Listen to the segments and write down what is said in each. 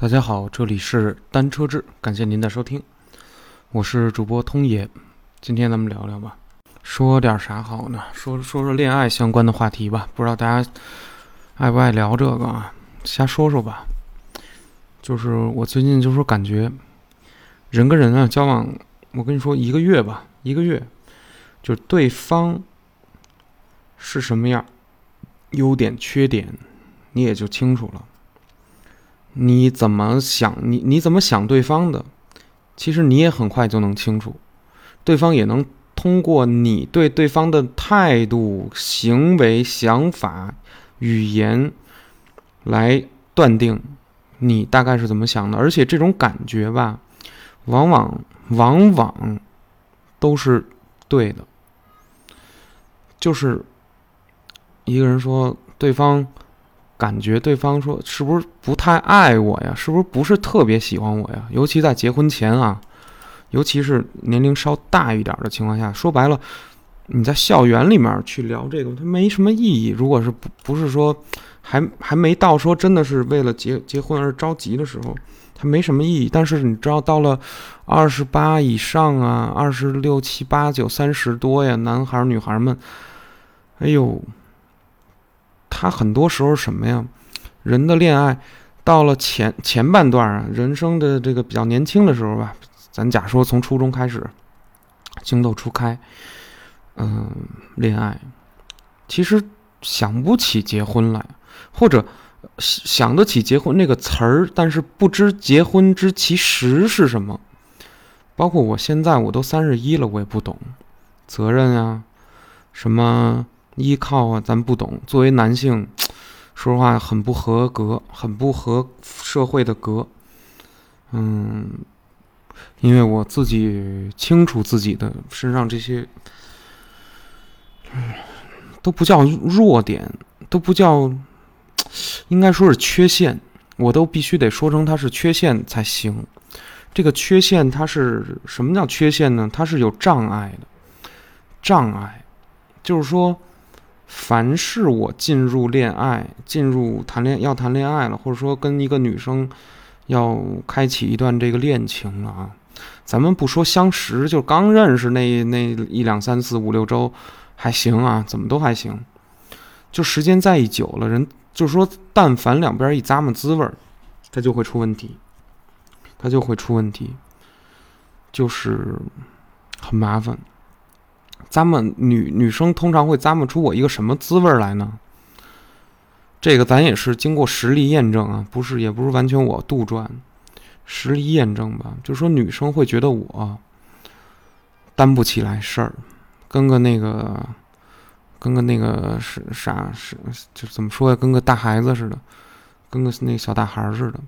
大家好，这里是单车志，感谢您的收听，我是主播通爷。今天咱们聊聊吧，说点啥好呢？说说说恋爱相关的话题吧。不知道大家爱不爱聊这个啊？瞎说说吧。就是我最近就是感觉，人跟人啊交往，我跟你说一个月吧，一个月，就是对方是什么样，优点缺点，你也就清楚了。你怎么想？你你怎么想对方的？其实你也很快就能清楚，对方也能通过你对对方的态度、行为、想法、语言来断定你大概是怎么想的。而且这种感觉吧，往往往往都是对的。就是一个人说对方。感觉对方说是不是不太爱我呀？是不是不是特别喜欢我呀？尤其在结婚前啊，尤其是年龄稍大一点的情况下，说白了，你在校园里面去聊这个，它没什么意义。如果是不不是说还还没到说真的是为了结结婚而着急的时候，它没什么意义。但是你知道，到了二十八以上啊，二十六七八九三十多呀，男孩女孩们，哎呦。他很多时候什么呀？人的恋爱到了前前半段啊，人生的这个比较年轻的时候吧，咱假说从初中开始，情窦初开，嗯，恋爱，其实想不起结婚来，或者想得起结婚那个词儿，但是不知结婚之其实是什么。包括我现在我都三十一了，我也不懂责任啊，什么。依靠啊，咱不懂。作为男性，说实话很不合格，很不合社会的格。嗯，因为我自己清楚自己的身上这些，都不叫弱点，都不叫，应该说是缺陷，我都必须得说成它是缺陷才行。这个缺陷它是什么叫缺陷呢？它是有障碍的，障碍，就是说。凡是我进入恋爱、进入谈恋要谈恋爱了，或者说跟一个女生要开启一段这个恋情了啊，咱们不说相识，就刚认识那那一两三四五六周还行啊，怎么都还行。就时间再一久了，人就是说，但凡两边一咂摸滋味儿，他就会出问题，他就会出问题，就是很麻烦。咂摸女女生通常会咂摸出我一个什么滋味来呢？这个咱也是经过实例验证啊，不是也不是完全我杜撰，实例验证吧。就是说女生会觉得我担不起来事儿，跟个那个跟个那个是啥是就怎么说呀？跟个大孩子似的，跟个那小大孩似的。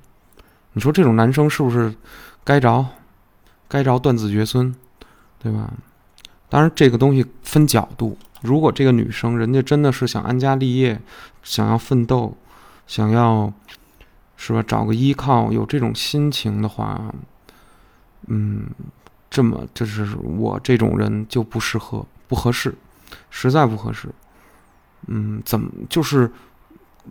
你说这种男生是不是该着该着断子绝孙，对吧？当然，这个东西分角度。如果这个女生人家真的是想安家立业，想要奋斗，想要是吧找个依靠，有这种心情的话，嗯，这么就是我这种人就不适合，不合适，实在不合适。嗯，怎么就是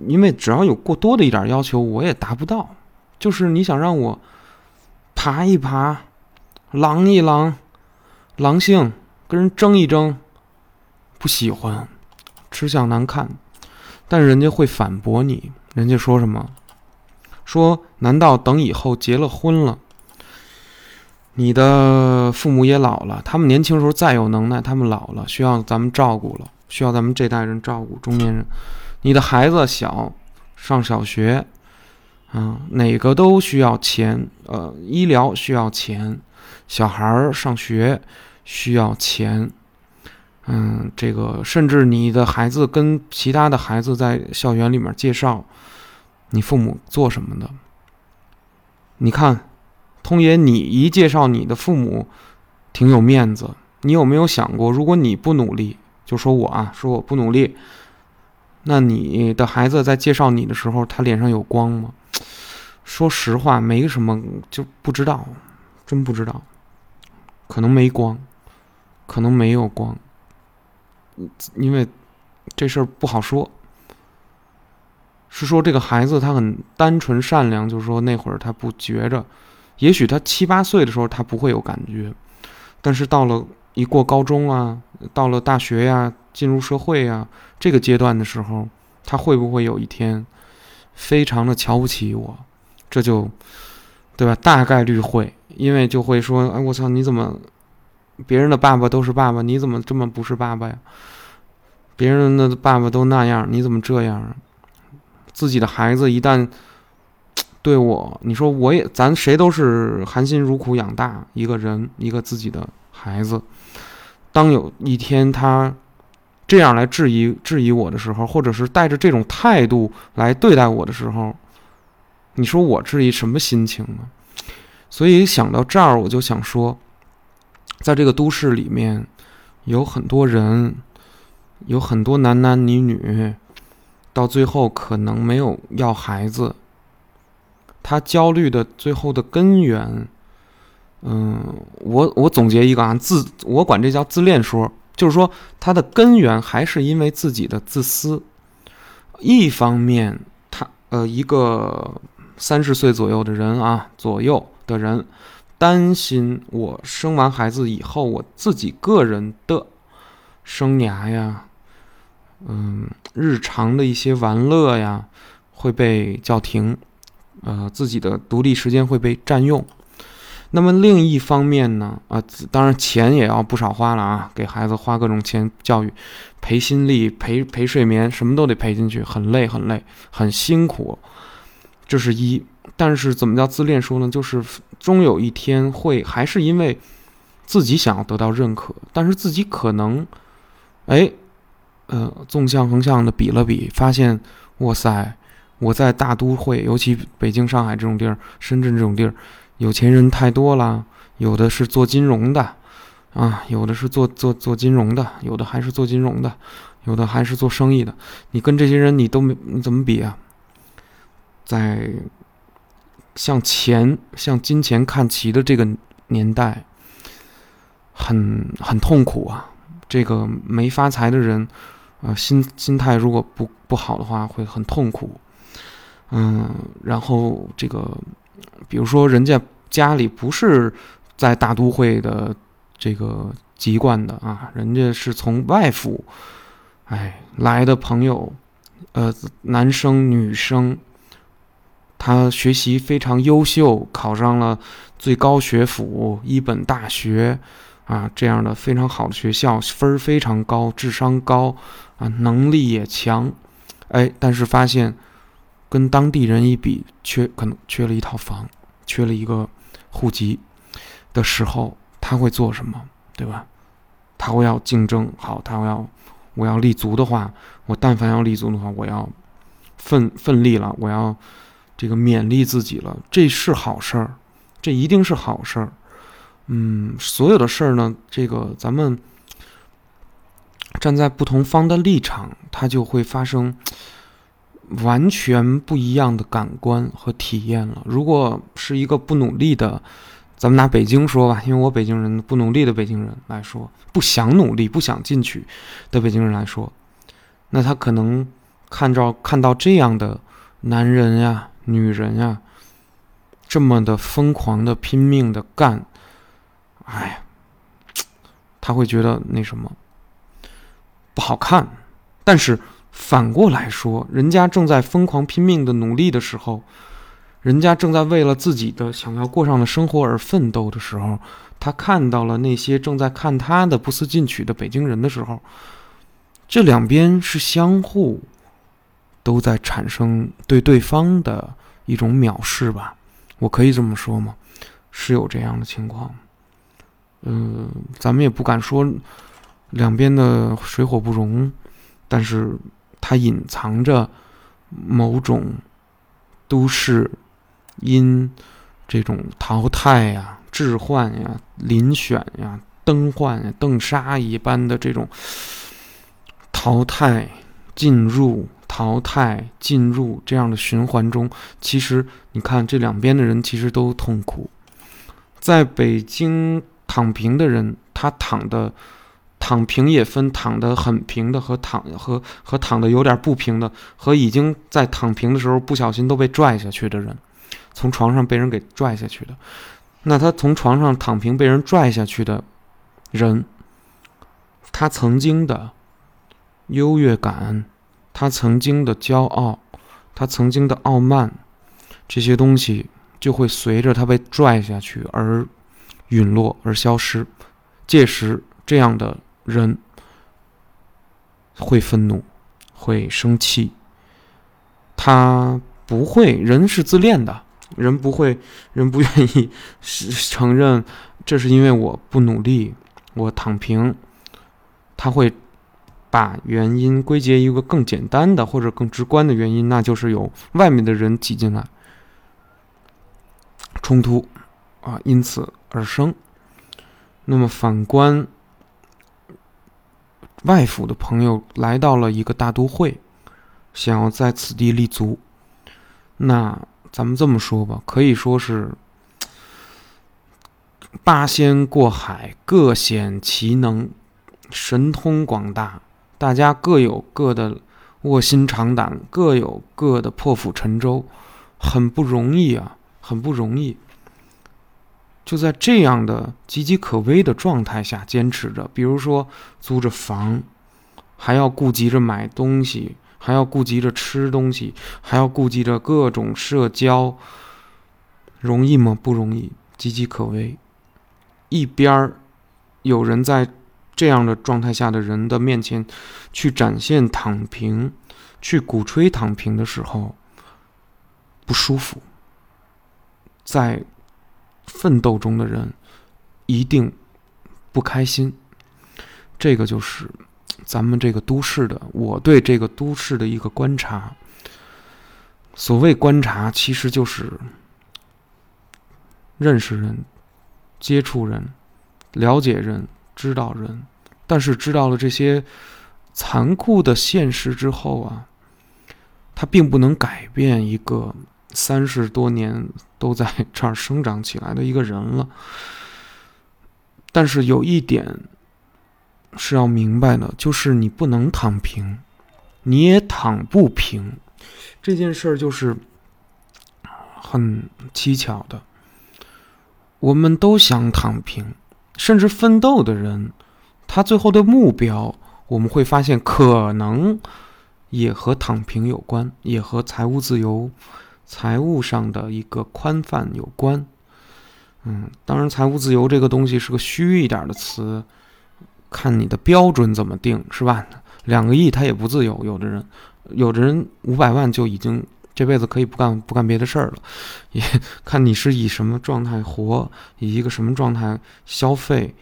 因为只要有过多的一点要求，我也达不到。就是你想让我爬一爬，狼一狼，狼性。跟人争一争，不喜欢，吃相难看，但人家会反驳你。人家说什么？说难道等以后结了婚了，你的父母也老了，他们年轻时候再有能耐，他们老了需要咱们照顾了，需要咱们这代人照顾。中年人，你的孩子小，上小学，啊，哪个都需要钱，呃，医疗需要钱，小孩儿上学。需要钱，嗯，这个甚至你的孩子跟其他的孩子在校园里面介绍，你父母做什么的？你看，通爷，你一介绍你的父母，挺有面子。你有没有想过，如果你不努力，就说我啊，说我不努力，那你的孩子在介绍你的时候，他脸上有光吗？说实话，没什么，就不知道，真不知道，可能没光。可能没有光，因为这事儿不好说。是说这个孩子他很单纯善良，就是说那会儿他不觉着，也许他七八岁的时候他不会有感觉，但是到了一过高中啊，到了大学呀，进入社会呀这个阶段的时候，他会不会有一天非常的瞧不起我？这就对吧？大概率会，因为就会说，哎，我操，你怎么别人的爸爸都是爸爸，你怎么这么不是爸爸呀？别人的爸爸都那样，你怎么这样啊？自己的孩子一旦对我，你说我也，咱谁都是含辛茹苦养大一个人，一个自己的孩子。当有一天他这样来质疑质疑我的时候，或者是带着这种态度来对待我的时候，你说我质疑什么心情呢？所以想到这儿，我就想说，在这个都市里面，有很多人，有很多男男女女。到最后可能没有要孩子，他焦虑的最后的根源，嗯，我我总结一个啊，自我管这叫自恋说，就是说他的根源还是因为自己的自私。一方面，他呃一个三十岁左右的人啊左右的人，担心我生完孩子以后我自己个人的生涯呀。嗯，日常的一些玩乐呀会被叫停，呃，自己的独立时间会被占用。那么另一方面呢，啊，当然钱也要不少花了啊，给孩子花各种钱教育、陪心力、陪陪睡眠，什么都得陪进去，很累很累，很辛苦。这是一。但是怎么叫自恋说呢？就是终有一天会还是因为自己想要得到认可，但是自己可能，哎。呃，纵向横向的比了比，发现，哇塞，我在大都会，尤其北京、上海这种地儿，深圳这种地儿，有钱人太多了。有的是做金融的，啊，有的是做做做金融的，有的还是做金融的，有的还是做生意的。你跟这些人，你都没你怎么比啊？在向钱、向金钱看齐的这个年代，很很痛苦啊。这个没发财的人。啊，心心态如果不不好的话，会很痛苦。嗯，然后这个，比如说人家家里不是在大都会的这个籍贯的啊，人家是从外府，哎来的朋友，呃，男生女生，他学习非常优秀，考上了最高学府一本大学。啊，这样的非常好的学校，分儿非常高，智商高，啊，能力也强，哎，但是发现跟当地人一比，缺可能缺了一套房，缺了一个户籍的时候，他会做什么？对吧？他会要竞争，好，他要我要立足的话，我但凡要立足的话，我要奋奋力了，我要这个勉励自己了，这是好事儿，这一定是好事儿。嗯，所有的事儿呢，这个咱们站在不同方的立场，它就会发生完全不一样的感官和体验了。如果是一个不努力的，咱们拿北京说吧，因为我北京人，不努力的北京人来说，不想努力、不想进取的北京人来说，那他可能看着看到这样的男人呀、女人呀，这么的疯狂的、拼命的干。哎呀，他会觉得那什么不好看，但是反过来说，人家正在疯狂拼命的努力的时候，人家正在为了自己的想要过上的生活而奋斗的时候，他看到了那些正在看他的不思进取的北京人的时候，这两边是相互都在产生对对方的一种藐视吧？我可以这么说吗？是有这样的情况。嗯，咱们也不敢说两边的水火不容，但是它隐藏着某种都市因这种淘汰呀、置换呀、遴选呀、登换呀、邓杀一般的这种淘汰、进入、淘汰、进入这样的循环中，其实你看这两边的人其实都痛苦，在北京。躺平的人，他躺的躺平也分躺得很平的和躺和和躺得有点不平的，和已经在躺平的时候不小心都被拽下去的人，从床上被人给拽下去的。那他从床上躺平被人拽下去的人，他曾经的优越感，他曾经的骄傲，他曾经的傲慢，这些东西就会随着他被拽下去而陨落而消失。届时，这样的人会愤怒，会生气。他不会，人是自恋的。人不会，人不愿意 承认，这是因为我不努力，我躺平。他会把原因归结一个更简单的或者更直观的原因，那就是有外面的人挤进来，冲突啊，因此而生。那么反观外府的朋友来到了一个大都会，想要在此地立足，那。咱们这么说吧，可以说是八仙过海，各显其能，神通广大。大家各有各的卧薪尝胆，各有各的破釜沉舟，很不容易啊，很不容易。就在这样的岌岌可危的状态下坚持着，比如说租着房，还要顾及着买东西。还要顾及着吃东西，还要顾及着各种社交，容易吗？不容易，岌岌可危。一边儿有人在这样的状态下的人的面前去展现躺平，去鼓吹躺平的时候，不舒服。在奋斗中的人一定不开心，这个就是。咱们这个都市的，我对这个都市的一个观察。所谓观察，其实就是认识人、接触人、了解人、知道人。但是知道了这些残酷的现实之后啊，他并不能改变一个三十多年都在这儿生长起来的一个人了。但是有一点。是要明白的，就是你不能躺平，你也躺不平，这件事儿就是很蹊跷的。我们都想躺平，甚至奋斗的人，他最后的目标，我们会发现可能也和躺平有关，也和财务自由、财务上的一个宽泛有关。嗯，当然，财务自由这个东西是个虚一点的词。看你的标准怎么定，是吧？两个亿他也不自由，有的人，有的人五百万就已经这辈子可以不干不干别的事儿了。也看你是以什么状态活，以一个什么状态消费，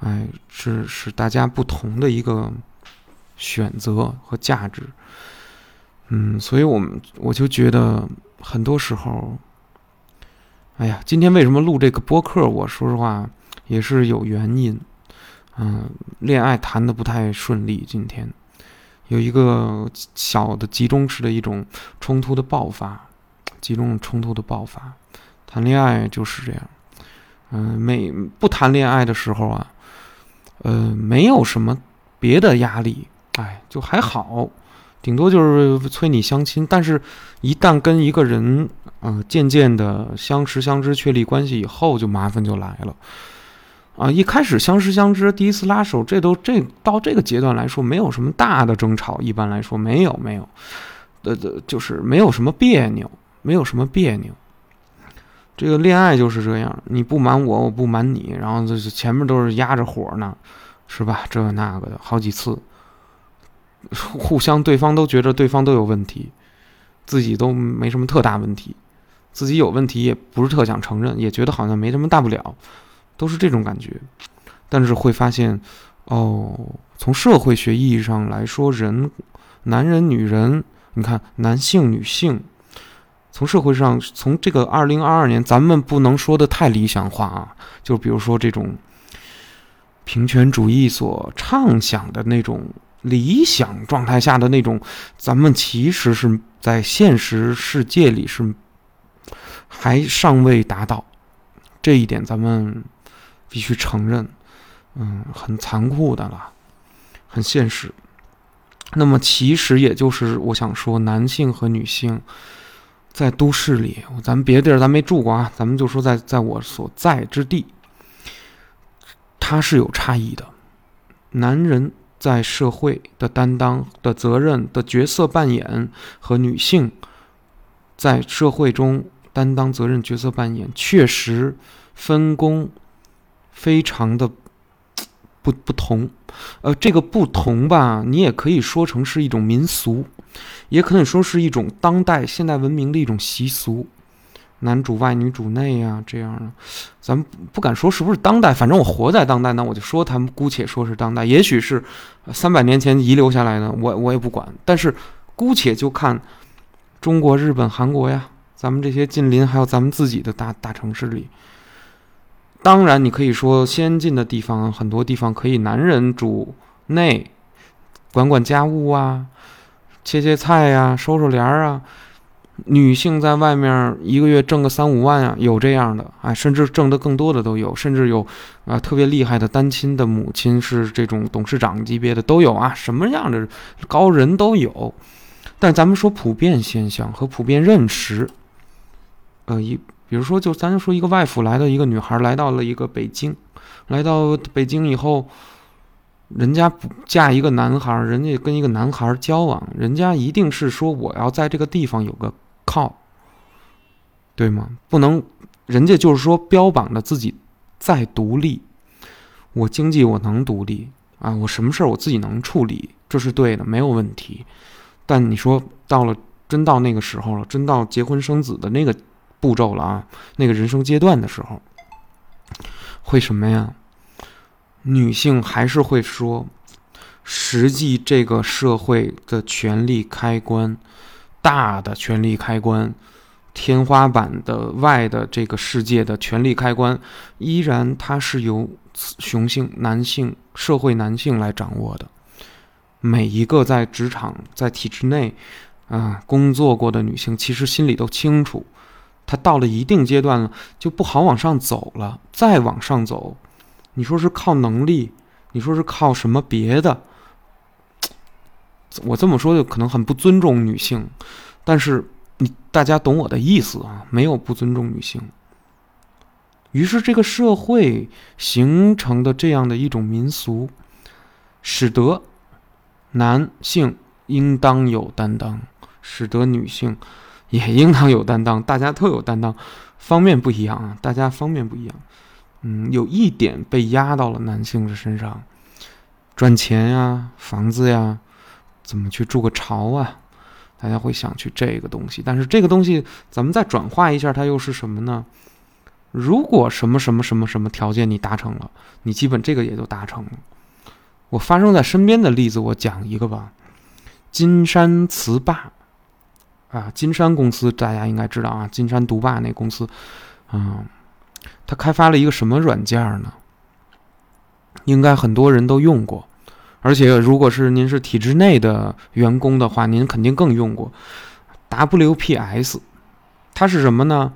哎，是是大家不同的一个选择和价值。嗯，所以我们我就觉得很多时候，哎呀，今天为什么录这个播客？我说实话也是有原因。嗯，恋爱谈的不太顺利。今天有一个小的集中式的一种冲突的爆发，集中冲突的爆发。谈恋爱就是这样。嗯，没不谈恋爱的时候啊，呃，没有什么别的压力，哎，就还好，顶多就是催你相亲。但是，一旦跟一个人，呃，渐渐的相识相知、确立关系以后，就麻烦就来了。啊，一开始相识相知，第一次拉手，这都这到这个阶段来说，没有什么大的争吵，一般来说没有没有，呃呃，就是没有什么别扭，没有什么别扭。这个恋爱就是这样，你不瞒我，我不瞒你，然后就是前面都是压着火呢，是吧？这那个的好几次，互相对方都觉得对方都有问题，自己都没什么特大问题，自己有问题也不是特想承认，也觉得好像没什么大不了。都是这种感觉，但是会发现，哦，从社会学意义上来说，人，男人、女人，你看，男性、女性，从社会上，从这个二零二二年，咱们不能说的太理想化啊，就比如说这种平权主义所畅想的那种理想状态下的那种，咱们其实是在现实世界里是还尚未达到这一点，咱们。必须承认，嗯，很残酷的了，很现实。那么其实也就是我想说，男性和女性在都市里，咱们别的地儿咱没住过啊，咱们就说在在我所在之地，它是有差异的。男人在社会的担当的责任的角色扮演和女性在社会中担当责任角色扮演，确实分工非常的不不同。呃，这个不同吧，你也可以说成是一种民俗，也可以说是一种当代现代文明的一种习俗，男主外女主内呀，这样的，咱们不敢说是不是当代，反正我活在当代，那我就说他们姑且说是当代，也许是三百年前遗留下来的，我我也不管，但是姑且就看中国、日本、韩国呀，咱们这些近邻，还有咱们自己的大大城市里。当然，你可以说先进的地方，很多地方可以男人主内，管管家务啊，切切菜呀，收收帘儿啊。女性在外面一个月挣个三五万啊，有这样的，哎，甚至挣得更多的都有，甚至有啊特别厉害的单亲的母亲是这种董事长级别的都有啊，什么样的高人都有。但咱们说普遍现象和普遍认识，呃一。比如说，就咱说一个外府来的一个女孩来到了一个北京，来到北京以后，人家不嫁一个男孩，人家跟一个男孩交往，人家一定是说我要在这个地方有个靠，对吗？不能，人家就是说标榜的自己再独立，我经济我能独立啊，我什么事儿我自己能处理，这是对的，没有问题。但你说到了真到那个时候了，真到结婚生子的那个。步骤了啊，那个人生阶段的时候，会什么呀？女性还是会说，实际这个社会的权力开关，大的权力开关，天花板的外的这个世界的权力开关，依然它是由雄性男性社会男性来掌握的。每一个在职场在体制内啊工作过的女性，其实心里都清楚。他到了一定阶段了，就不好往上走了。再往上走，你说是靠能力，你说是靠什么别的？我这么说就可能很不尊重女性，但是你大家懂我的意思啊，没有不尊重女性。于是这个社会形成的这样的一种民俗，使得男性应当有担当，使得女性。也应当有担当，大家都有担当，方面不一样啊，大家方面不一样。嗯，有一点被压到了男性的身上，赚钱呀，房子呀，怎么去筑个巢啊？大家会想去这个东西，但是这个东西咱们再转化一下，它又是什么呢？如果什么什么什么什么条件你达成了，你基本这个也就达成了。我发生在身边的例子，我讲一个吧，金山词霸。啊，金山公司大家应该知道啊，金山独霸那公司，嗯，他开发了一个什么软件呢？应该很多人都用过，而且如果是您是体制内的员工的话，您肯定更用过 WPS。它是什么呢？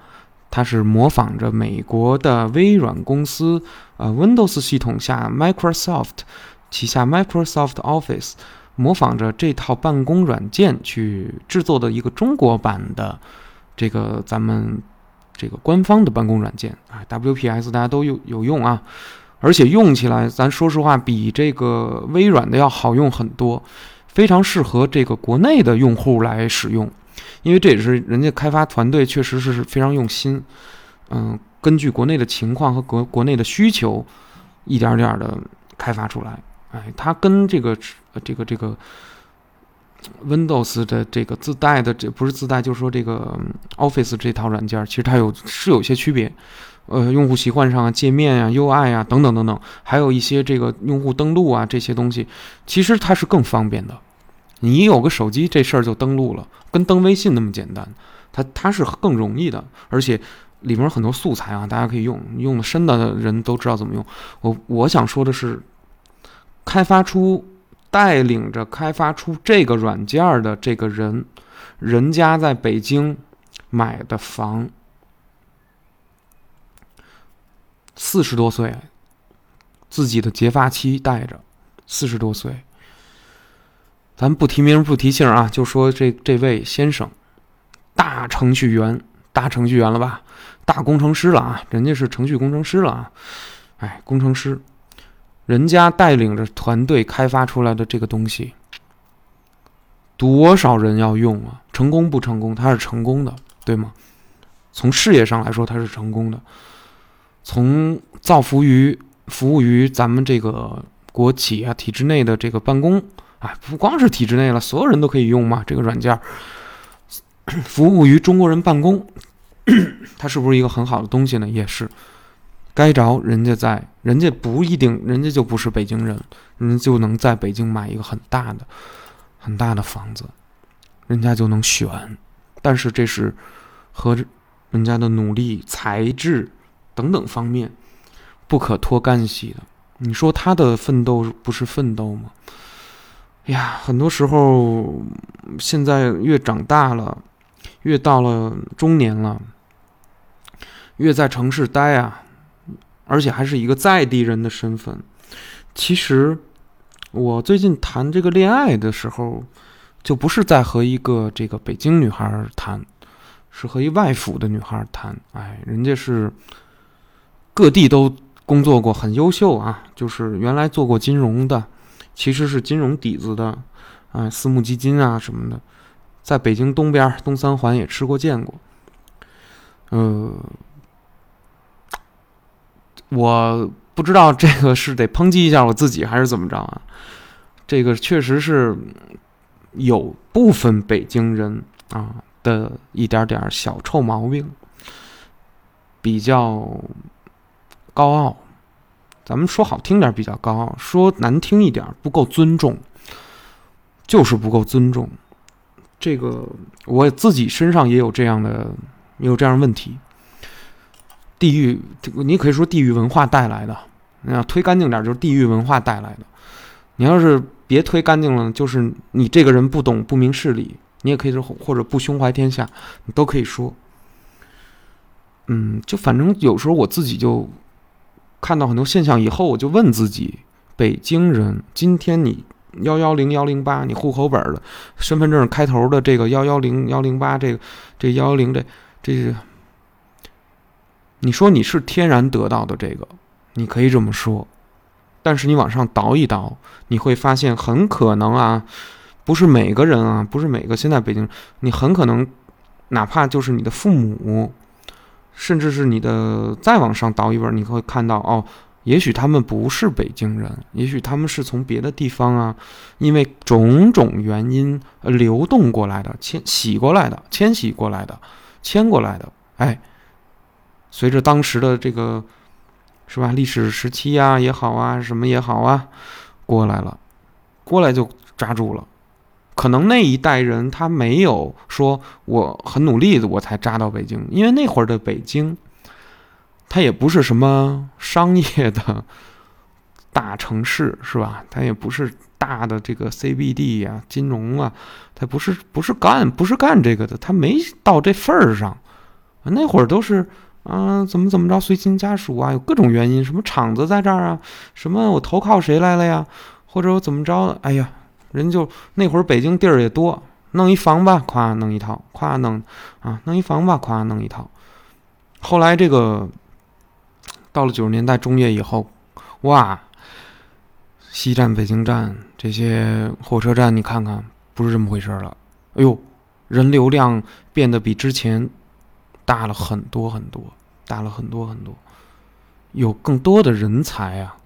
它是模仿着美国的微软公司呃 Windows 系统下 Microsoft 旗下 Microsoft Office。模仿着这套办公软件去制作的一个中国版的这个咱们这个官方的办公软件啊，WPS 大家都有有用啊，而且用起来咱说实话比这个微软的要好用很多，非常适合这个国内的用户来使用，因为这也是人家开发团队确实是非常用心，嗯，根据国内的情况和国国内的需求，一点点的开发出来。哎，它跟这个这个这个 Windows 的这个自带的这不是自带，就是说这个 Office 这套软件，其实它有是有些区别。呃，用户习惯上啊、界面啊、UI 啊等等等等，还有一些这个用户登录啊这些东西，其实它是更方便的。你有个手机，这事儿就登录了，跟登微信那么简单。它它是更容易的，而且里面很多素材啊，大家可以用，用的深的人都知道怎么用。我我想说的是。开发出、带领着开发出这个软件的这个人，人家在北京买的房，四十多岁，自己的结发妻带着，四十多岁，咱不提名不提姓啊，就说这这位先生，大程序员，大程序员了吧，大工程师了啊，人家是程序工程师了啊，哎，工程师，人家带领着团队开发出来的这个东西，多少人要用啊？成功不成功？他是成功的，对吗？从事业上来说，他是成功的。从造福于服务于咱们这个国企啊体制内的这个办公。啊，不光是体制内了，所有人都可以用嘛。这个软件服务于中国人办公，它是不是一个很好的东西呢？也是。该着人家在，人家不一定，人家就不是北京人，人家就能在北京买一个很大的、很大的房子，人家就能选。但是这是和人家的努力、才智等等方面不可脱干系的。你说他的奋斗不是奋斗吗？哎呀，很多时候，现在越长大了，越到了中年了，越在城市待啊，而且还是一个在地人的身份。其实，我最近谈这个恋爱的时候，就不是在和一个这个北京女孩谈，是和一外府的女孩谈。哎，人家是各地都工作过，很优秀啊，就是原来做过金融的。其实是金融底子的，啊，私募基金啊什么的，在北京东边东三环也吃过见过。呃，我不知道这个是得抨击一下我自己还是怎么着啊？这个确实是有部分北京人啊的一点点小臭毛病，比较高傲。咱们说好听点比较高傲，说难听一点不够尊重，就是不够尊重。这个我自己身上也有这样的，也有这样问题。地域，你可以说地域文化带来的。你要推干净点，就是地域文化带来的。你要是别推干净了，就是你这个人不懂不明事理。你也可以说或者不胸怀天下，你都可以说。嗯，就反正有时候我自己就。看到很多现象以后，我就问自己：北京人，今天你幺幺零幺零八，你户口本的身份证开头的这个幺幺零幺零八，这个这幺幺零这这，你说你是天然得到的这个，你可以这么说，但是你往上倒一倒，你会发现很可能啊，不是每个人啊，不是每个现在北京，你很可能哪怕就是你的父母。甚至是你的再往上倒一本，你会看到哦，也许他们不是北京人，也许他们是从别的地方啊，因为种种原因流动过来的，迁徙过来的，迁徙过来的，迁过来的。哎，随着当时的这个是吧，历史时期呀也好啊，什么也好啊，过来了，过来就抓住了。可能那一代人他没有说我很努力的我才扎到北京，因为那会儿的北京，它也不是什么商业的 大城市，是吧？它也不是大的这个 CBD 呀、金融啊，它不是不是干不是干这个的，它没到这份儿上。那会儿都是啊，怎么怎么着，随亲家属啊，有各种原因，什么厂子在这儿啊，什么我投靠谁来了呀，或者我怎么着？哎呀。人就那会儿北京地儿也多，弄一房吧，咵弄一套，咵弄啊弄一房吧，咵弄一套。后来这个到了九十年代中叶以后，哇，西站、北京站这些火车站，你看看不是这么回事了。哎呦，人流量变得比之前大了很多很多，大了很多很多，有更多的人才啊，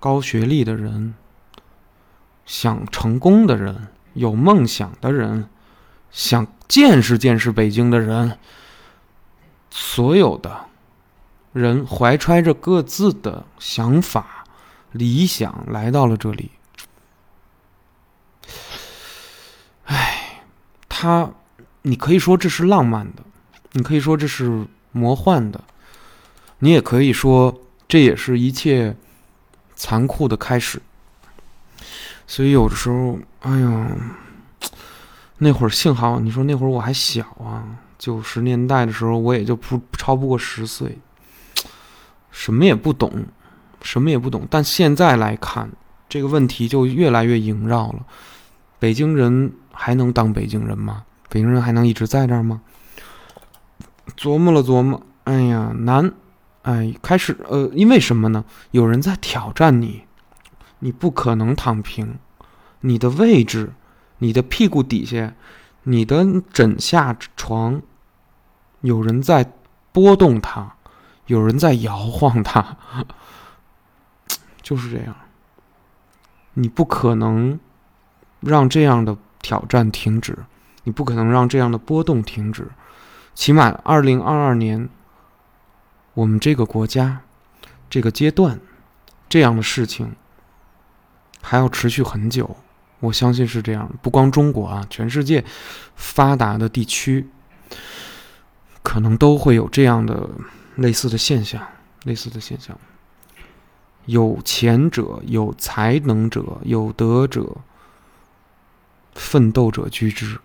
高学历的人。想成功的人，有梦想的人，想见识见识北京的人，所有的人怀揣着各自的想法、理想来到了这里。哎，他，你可以说这是浪漫的，你可以说这是魔幻的，你也可以说这也是一切残酷的开始。所以有的时候，哎呦，那会儿幸好你说那会儿我还小啊，九十年代的时候我也就不超不过十岁，什么也不懂，什么也不懂。但现在来看这个问题就越来越萦绕了，北京人还能当北京人吗？北京人还能一直在这儿吗？琢磨了琢磨，哎呀，难！哎，开始，呃，因为什么呢？有人在挑战你，你不可能躺平，你的位置，你的屁股底下，你的枕下床，有人在拨动它，有人在摇晃它，就是这样。你不可能让这样的挑战停止，你不可能让这样的波动停止。起码，二零二二年，我们这个国家，这个阶段，这样的事情还要持续很久。我相信是这样。不光中国啊，全世界发达的地区，可能都会有这样的类似的现象，类似的现象。有钱者、有才能者、有德者，奋斗者居之。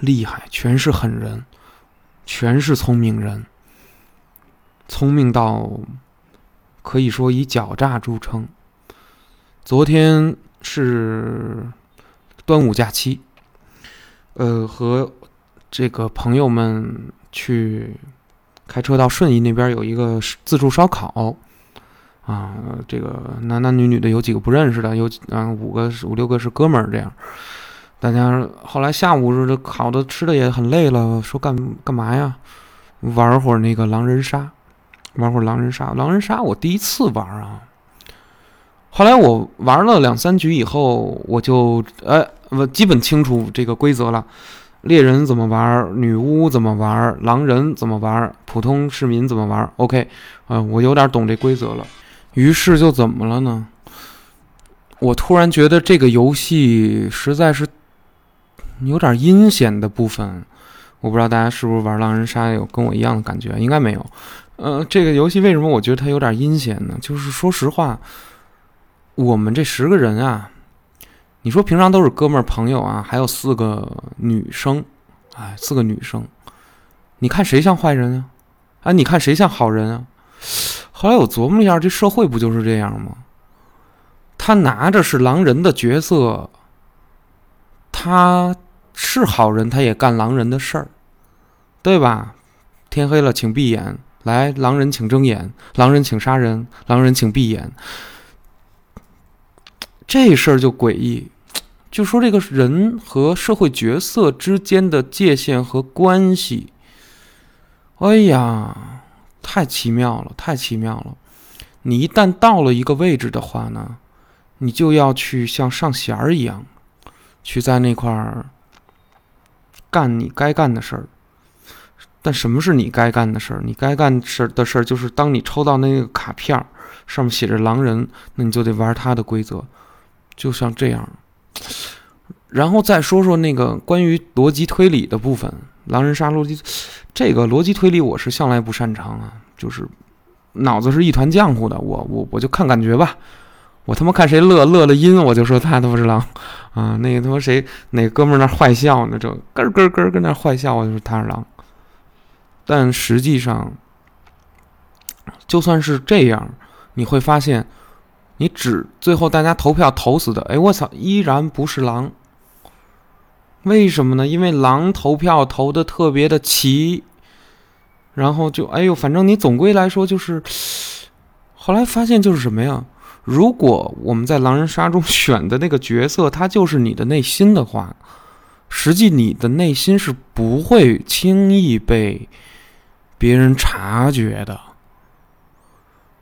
厉害，全是狠人，全是聪明人，聪明到可以说以狡诈著称。昨天是端午假期，呃，和这个朋友们去开车到顺义那边有一个自助烧烤。啊，这个男男女女的有几个不认识的，有啊五个五六个是哥们儿，这样。大家后来下午是烤的吃的也很累了，说干干嘛呀？玩会儿那个狼人杀，玩会儿狼人杀。狼人杀我第一次玩啊。后来我玩了两三局以后，我就呃我基本清楚这个规则了。猎人怎么玩？女巫怎么玩？狼人怎么玩？普通市民怎么玩？OK，啊，我有点懂这规则了。于是就怎么了呢？我突然觉得这个游戏实在是有点阴险的部分。我不知道大家是不是玩狼人杀有跟我一样的感觉？应该没有。呃，这个游戏为什么我觉得它有点阴险呢？就是说实话，我们这十个人啊，你说平常都是哥们朋友啊，还有四个女生，哎，四个女生，你看谁像坏人啊？啊，你看谁像好人啊？后来我琢磨一下，这社会不就是这样吗？他拿着是狼人的角色，他是好人，他也干狼人的事儿，对吧？天黑了，请闭眼。来，狼人请睁眼，狼人请杀人，狼人请闭眼。这事儿就诡异，就说这个人和社会角色之间的界限和关系，哎呀！太奇妙了，太奇妙了！你一旦到了一个位置的话呢，你就要去像上弦儿一样，去在那块儿干你该干的事儿。但什么是你该干的事儿？你该干事的事儿就是，当你抽到那个卡片儿，上面写着狼人，那你就得玩他的规则，就像这样。然后再说说那个关于逻辑推理的部分。狼人杀逻辑，这个逻辑推理我是向来不擅长啊，就是脑子是一团浆糊的，我我我就看感觉吧，我他妈看谁乐乐了音，我就说他他妈是狼啊，那个他妈谁哪哥们儿那坏笑呢，这咯咯咯跟那坏笑，我就是他是狼。但实际上，就算是这样，你会发现，你只最后大家投票投死的，哎我操，依然不是狼。为什么呢？因为狼投票投的特别的齐，然后就哎呦，反正你总归来说就是，后来发现就是什么呀？如果我们在狼人杀中选的那个角色，他就是你的内心的话，实际你的内心是不会轻易被别人察觉的。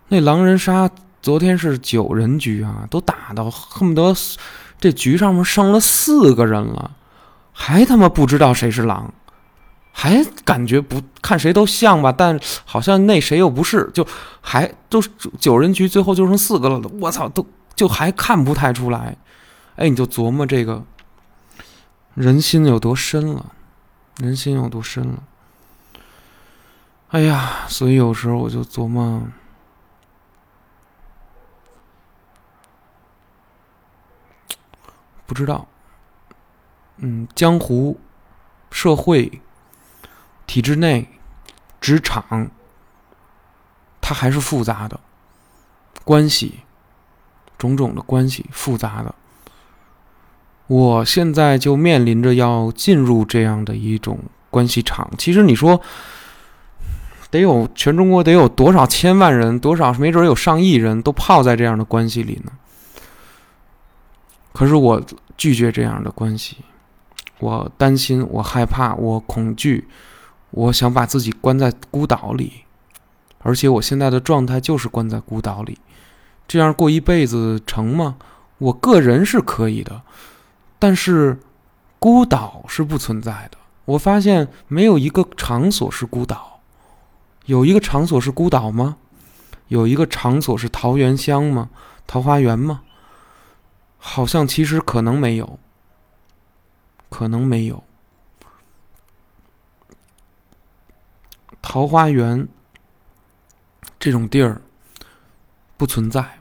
那狼人杀昨天是九人局啊，都打到恨不得这局上面剩了四个人了。还他妈不知道谁是狼，还感觉不看谁都像吧，但好像那谁又不是，就还都九人局，最后就剩四个了。我操，都就还看不太出来。哎，你就琢磨这个人心有多深了，人心有多深了。哎呀，所以有时候我就琢磨，不知道。嗯，江湖、社会、体制内、职场，它还是复杂的，关系，种种的关系复杂的。我现在就面临着要进入这样的一种关系场。其实你说，得有全中国得有多少千万人，多少没准有上亿人都泡在这样的关系里呢？可是我拒绝这样的关系，我担心，我害怕，我恐惧，我想把自己关在孤岛里，而且我现在的状态就是关在孤岛里，这样过一辈子成吗？我个人是可以的。但是，孤岛是不存在的。我发现没有一个场所是孤岛，有一个场所是孤岛吗？有一个场所是桃源乡吗？桃花源吗？好像其实可能没有，可能没有。桃花源这种地儿不存在。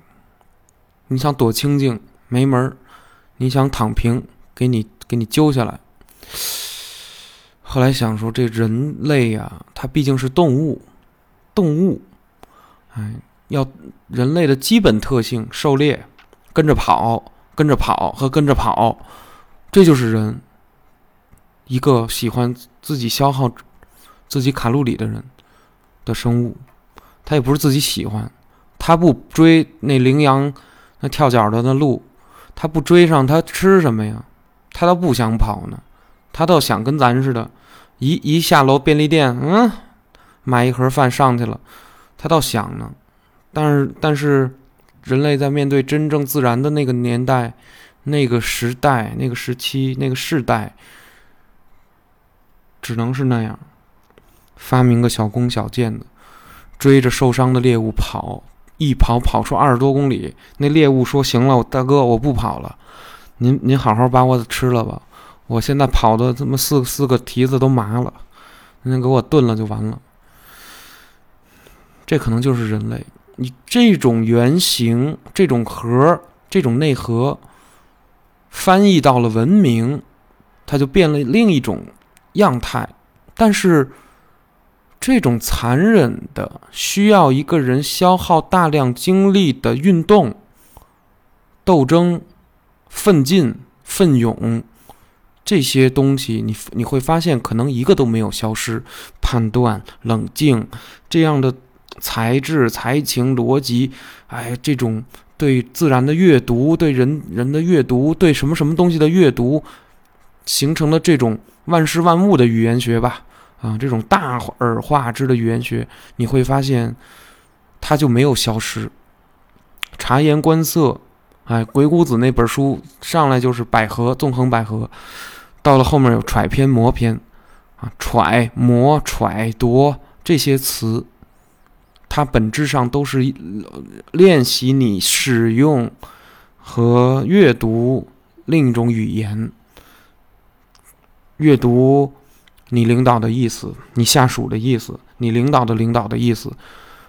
你想躲清静，没门儿。你想躺平，给你给你揪下来。后来想说，这人类呀，它毕竟是动物，动物，哎，要人类的基本特性，狩猎，跟着跑，跟着跑和跟着跑，这就是人。一个喜欢自己消耗自己卡路里的人的生物，他也不是自己喜欢，他不追那羚羊那跳脚的那鹿。他不追上，他吃什么呀？他倒不想跑呢，他倒想跟咱似的，一一下楼便利店，嗯，买一盒饭上去了。他倒想呢，但是但是，人类在面对真正自然的那个年代、那个时代、那个时期、那个世代，只能是那样，发明个小弓小箭的，追着受伤的猎物跑。一跑跑出二十多公里，那猎物说：“行了，大哥，我不跑了，您您好好把我吃了吧。我现在跑的这么四四个蹄子都麻了，您给我炖了就完了。”这可能就是人类，你这种原型、这种核、这种内核，翻译到了文明，它就变了另一种样态，但是。这种残忍的、需要一个人消耗大量精力的运动、斗争、奋进、奋勇，这些东西，你你会发现，可能一个都没有消失。判断、冷静，这样的才智、才情、逻辑，哎，这种对自然的阅读、对人人的阅读、对什么什么东西的阅读，形成了这种万事万物的语言学吧。啊，这种大而化之的语言学，你会发现，它就没有消失。察言观色，哎，鬼谷子那本书上来就是百合，纵横捭阖，到了后面有揣篇、磨篇，啊，揣、磨、揣、度这些词，它本质上都是练习你使用和阅读另一种语言，阅读。你领导的意思，你下属的意思，你领导的领导的意思，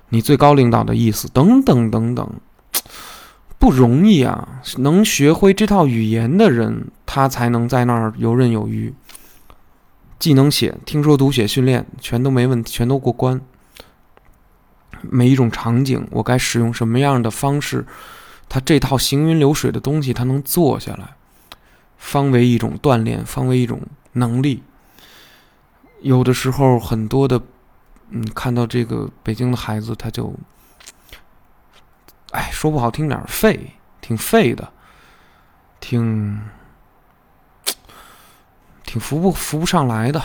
你最高领导的意思，等等等等，不容易啊！能学会这套语言的人，他才能在那儿游刃有余。既能写，听说读写训练全都没问题，全都过关。每一种场景，我该使用什么样的方式，他这套行云流水的东西，他能做下来，方为一种锻炼，方为一种能力。有的时候，很多的，嗯，看到这个北京的孩子，他就，哎，说不好听点废，挺废的，挺，挺扶不扶不上来的。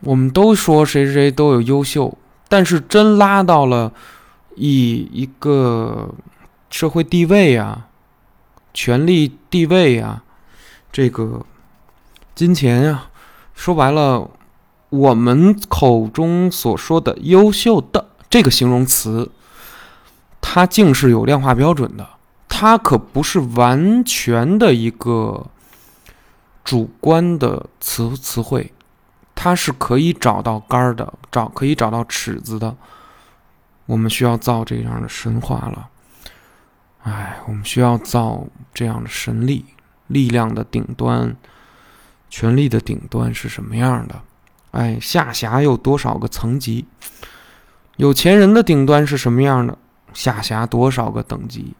我们都说谁谁谁都有优秀，但是真拉到了以一个社会地位啊、权力地位啊、这个金钱呀。说白了，我们口中所说的“优秀的”这个形容词，它竟是有量化标准的。它可不是完全的一个主观的词词汇，它是可以找到杆儿的，找可以找到尺子的。我们需要造这样的神话了，哎，我们需要造这样的神力，力量的顶端。权力的顶端是什么样的？哎，下辖有多少个层级？有钱人的顶端是什么样的？下辖多少个等级？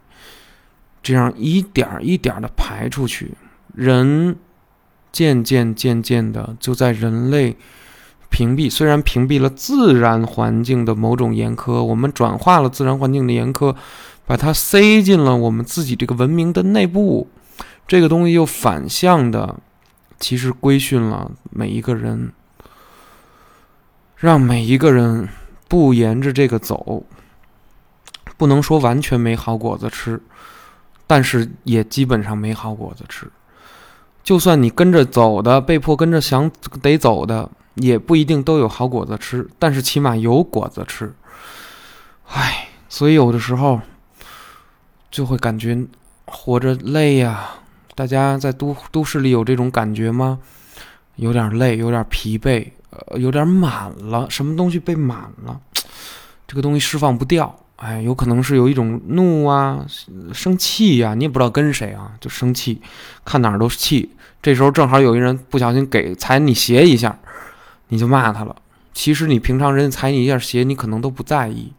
这样一点一点的排出去，人渐渐渐渐的就在人类屏蔽，虽然屏蔽了自然环境的某种严苛，我们转化了自然环境的严苛，把它塞进了我们自己这个文明的内部，这个东西又反向的，其实规训了每一个人，让每一个人不沿着这个走，不能说完全没好果子吃。但是也基本上没好果子吃，就算你跟着走的，被迫跟着想得走的，也不一定都有好果子吃。但是起码有果子吃。唉，所以有的时候就会感觉活着累呀。大家在都都市里有这种感觉吗？有点累，有点疲惫，呃，有点满了，什么东西被满了，这个东西释放不掉。哎，有可能是有一种怒啊、生气呀，你也不知道跟谁啊，就生气，看哪儿都是气。这时候正好有一人不小心给踩你鞋一下，你就骂他了。其实你平常人踩你一下鞋，你可能都不在意。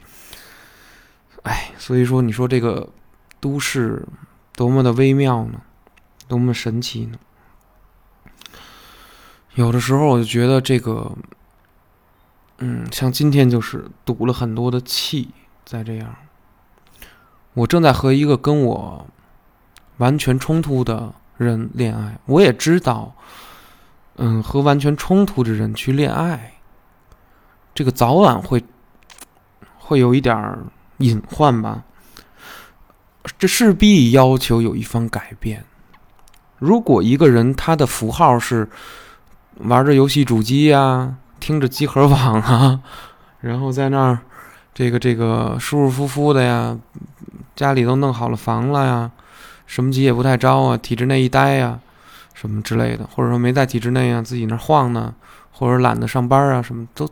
哎，所以说，你说这个都市多么的微妙呢？多么神奇呢？有的时候我就觉得这个，嗯，像今天就是堵了很多的气。再这样，我正在和一个跟我完全冲突的人恋爱。我也知道，嗯，和完全冲突的人去恋爱，这个早晚会会有一点隐患吧。这势必要求有一方改变。如果一个人他的符号是玩着游戏主机呀，听着集合网啊，然后在那儿。这个这个舒舒服服的呀，家里都弄好了房了呀，什么急也不太招啊，体制内一待呀，什么之类的，或者说没在体制内啊，自己那晃呢，或者懒得上班啊，什么都，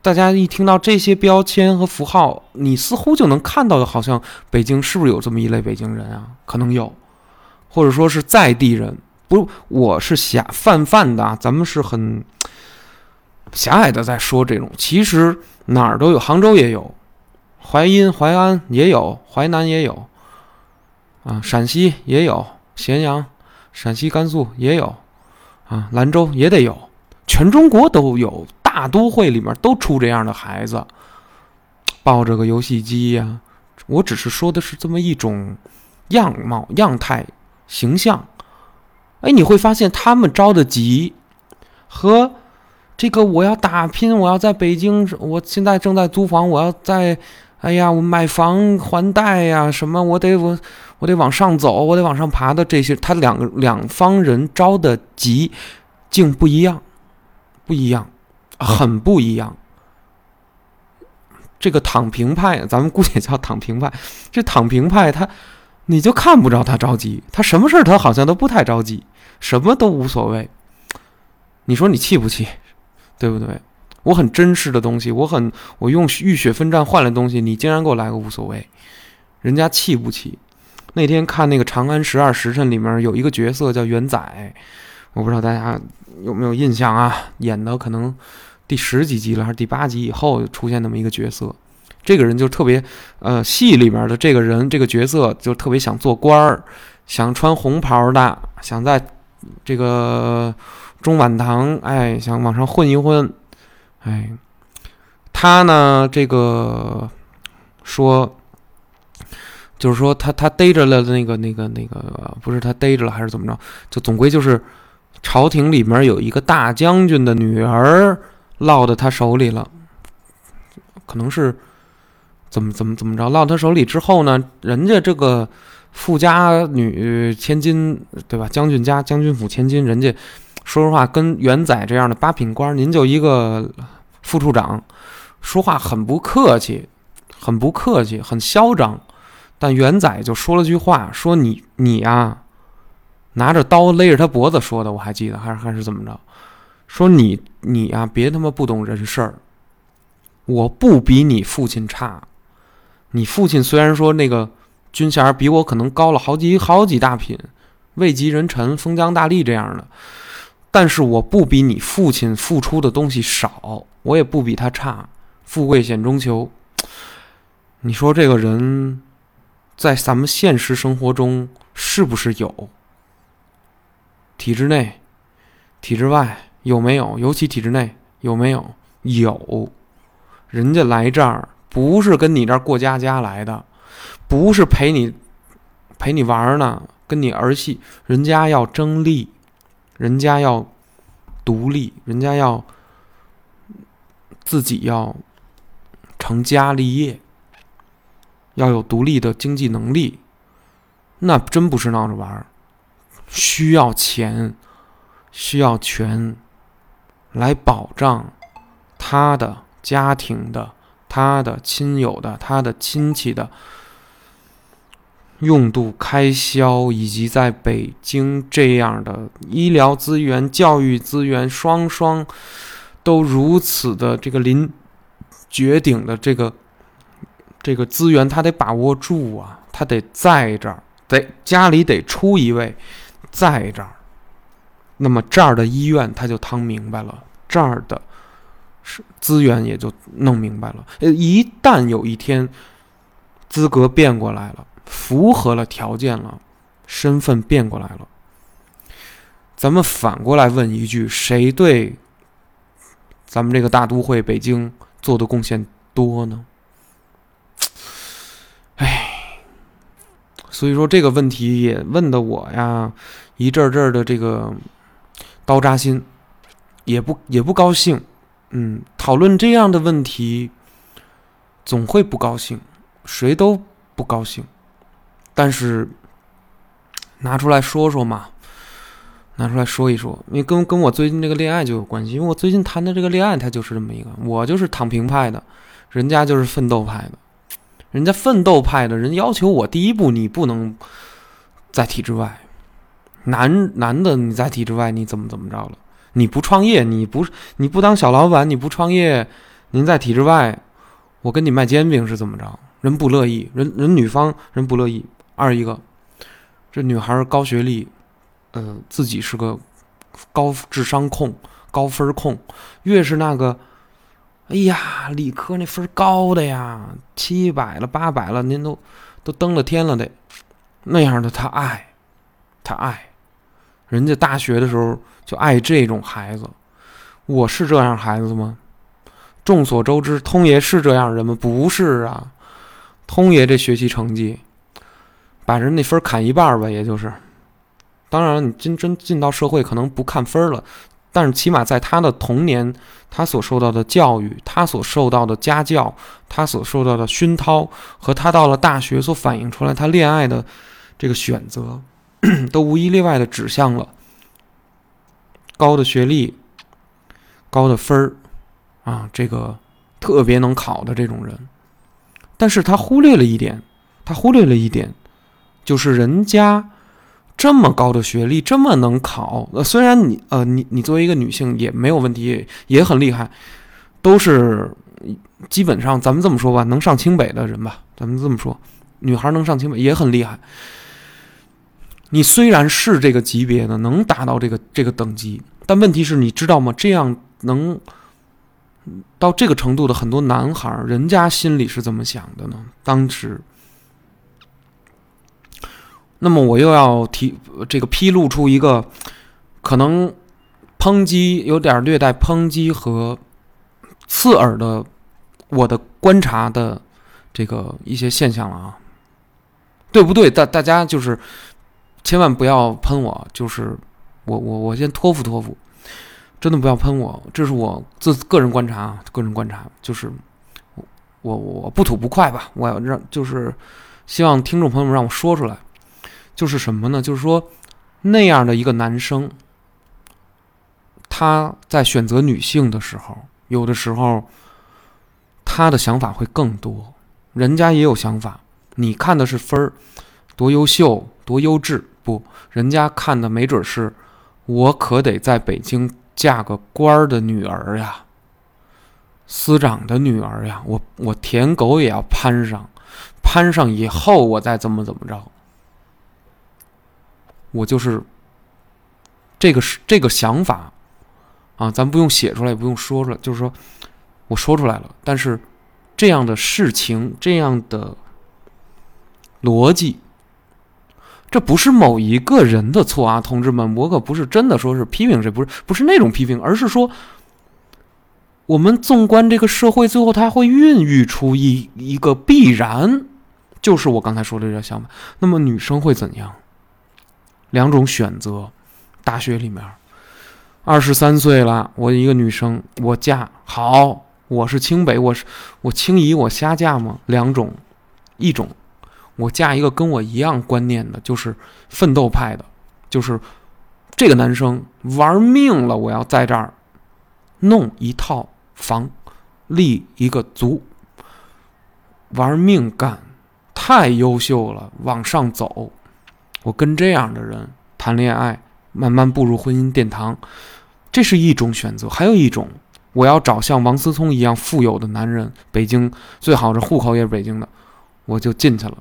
大家一听到这些标签和符号，你似乎就能看到的，好像北京是不是有这么一类北京人啊？可能有，或者说是在地人，不，我是狭泛泛的啊，咱们是很狭隘的在说这种，其实。哪儿都有，杭州也有，淮阴、淮安也有，淮南也有，啊，陕西也有，咸阳、陕西、甘肃也有，啊，兰州也得有，全中国都有，大都会里面都出这样的孩子，抱着个游戏机呀。我只是说的是这么一种样貌、样态、形象。哎，你会发现他们着的急和。这个我要打拼，我要在北京，我现在正在租房，我要在，哎呀，我买房还贷呀，什么，我得我我得往上走，我得往上爬的这些，他两两方人着的急，竟不一样，不一样，很不一样。这个躺平派，咱们姑且叫躺平派，这躺平派他，你就看不着他着急，他什么事儿他好像都不太着急，什么都无所谓。你说你气不气？对不对？我很珍视的东西，我很我用浴血奋战换来的东西，你竟然给我来个无所谓，人家气不气？那天看那个《长安十二时辰》里面有一个角色叫元载，我不知道大家有没有印象啊？演的可能第十几集了，还是第八集以后出现那么一个角色。这个人就特别，呃，戏里面的这个人这个角色就特别想做官儿，想穿红袍的，想在这个。中晚堂，哎，想往上混一混，哎，他呢，这个说，就是说他他逮着了那个那个那个，不是他逮着了还是怎么着？就总归就是朝廷里面有一个大将军的女儿落到他手里了，可能是怎么怎么怎么着落他手里之后呢？人家这个富家女千金，对吧？将军家将军府千金，人家。说实话，跟元载这样的八品官，您就一个副处长，说话很不客气，很不客气，很嚣张。但元载就说了句话，说你你呀，拿着刀勒着他脖子说的，我还记得，还是还是怎么着？说你你呀，别他妈不懂人事儿。我不比你父亲差，你父亲虽然说那个军衔比我可能高了好几好几大品，位极人臣、封疆大吏这样的。但是我不比你父亲付出的东西少，我也不比他差。富贵险中求。你说这个人在咱们现实生活中是不是有？体制内、体制外有没有？尤其体制内有没有？有，人家来这儿不是跟你这儿过家家来的，不是陪你陪你玩呢，跟你儿戏，人家要争利，人家要独立，人家要自己要成家立业，要有独立的经济能力，那真不是闹着玩儿。需要钱，需要权，来保障他的家庭的、他的亲友的、他的亲戚的用度开销，以及在北京这样的医疗资源、教育资源双双都如此的这个临绝顶的这个这个资源，他得把握住啊！他得在这儿，得家里得出一位。在这儿，那么这儿的医院他就趟明白了，这儿的是资源也就弄明白了。呃，一旦有一天资格变过来了，符合了条件了，身份变过来了，咱们反过来问一句：谁对咱们这个大都会北京做的贡献多呢？哎所以说这个问题也问的我呀，一阵阵的这个刀扎心，也不也不高兴。嗯，讨论这样的问题，总会不高兴，谁都不高兴。但是拿出来说说嘛，拿出来说一说，因为跟跟我最近这个恋爱就有关系。因为我最近谈的这个恋爱，它就是这么一个，我就是躺平派的，人家就是奋斗派的。人家奋斗派的人要求我，第一步你不能在体制外，男男的你在体制外你怎么怎么着了？你不创业，你不你不当小老板，你不创业，您在体制外，我跟你卖煎饼是怎么着？人不乐意，人人女方人不乐意。二一个，这女孩高学历，呃，自己是个高智商控、高分控，越是那个。哎呀，理科那分高的呀，七百了八百了，您都都登了天了得，那样的他爱，他爱，人家大学的时候就爱这种孩子，我是这样孩子吗？众所周知，通爷是这样人吗？不是啊，通爷这学习成绩，把人那分砍一半吧，也就是，当然你真真进到社会，可能不看分了。但是起码在他的童年，他所受到的教育，他所受到的家教，他所受到的熏陶，和他到了大学所反映出来他恋爱的这个选择，都无一例外的指向了高的学历、高的分儿啊，这个特别能考的这种人。但是他忽略了一点，他忽略了一点，就是人家。这么高的学历，这么能考，呃，虽然你，呃，你你作为一个女性也没有问题，也很厉害，都是基本上咱们这么说吧，能上清北的人吧，咱们这么说，女孩能上清北也很厉害。你虽然是这个级别的，能达到这个这个等级，但问题是你知道吗？这样能到这个程度的很多男孩，人家心里是怎么想的呢？当时。那么我又要提这个披露出一个可能抨击有点略带抨击和刺耳的我的观察的这个一些现象了啊，对不对？大大家就是千万不要喷我，就是我我我先托付托付，真的不要喷我，这是我自个人观察啊，个人观察就是我我我不吐不快吧，我要让就是希望听众朋友们让我说出来。就是什么呢？就是说，那样的一个男生，他在选择女性的时候，有的时候他的想法会更多。人家也有想法，你看的是分儿，多优秀，多优质，人家看的没准是，我可得在北京嫁个官儿的女儿呀，司长的女儿呀，我我舔狗也要攀上，攀上以后我再怎么怎么着。我就是这个是这个想法啊，咱不用写出来，也不用说出来，就是说我说出来了。但是这样的事情，这样的逻辑。这不是某一个人的错啊，同志们，我可不是真的说是批评谁，不是不是那种批评，而是说，我们纵观这个社会，最后它会孕育出一一个必然，就是我刚才说的这个想法。那么女生会怎样？两种选择，大学里面，二十三岁了，我一个女生，我嫁好，我是清北，我是我清姨，我瞎嫁吗？两种，一种。我嫁一个跟我一样观念的，就是奋斗派的，就是这个男生玩命了，我要在这儿弄一套房，立一个足，玩命干，太优秀了，往上走。我跟这样的人谈恋爱，慢慢步入婚姻殿堂，这是一种选择。还有一种，我要找像王思聪一样富有的男人，北京最好是户口也是北京的，我就进去了。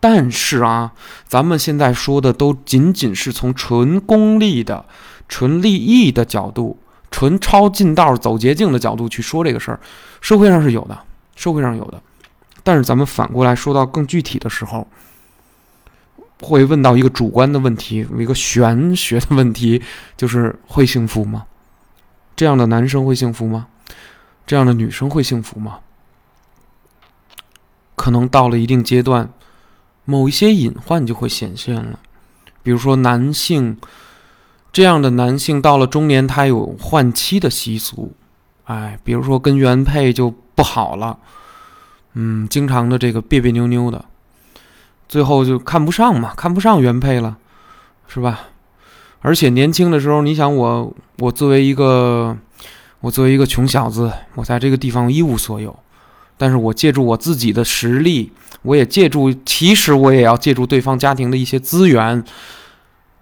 但是啊，咱们现在说的都仅仅是从纯功利的、纯利益的角度、纯抄近道走捷径的角度去说这个事儿。社会上是有的，社会上有的。但是咱们反过来说到更具体的时候，会问到一个主观的问题，一个玄学的问题，就是会幸福吗？这样的男生会幸福吗？这样的女生会幸福吗？可能到了一定阶段。某一些隐患就会显现了，比如说男性这样的男性到了中年，他有换妻的习俗，哎，比如说跟原配就不好了，嗯，经常的这个别别扭扭的，最后就看不上嘛，看不上原配了，是吧？而且年轻的时候，你想我，我作为一个我作为一个穷小子，我在这个地方一无所有，但是我借助我自己的实力。我也借助，其实我也要借助对方家庭的一些资源，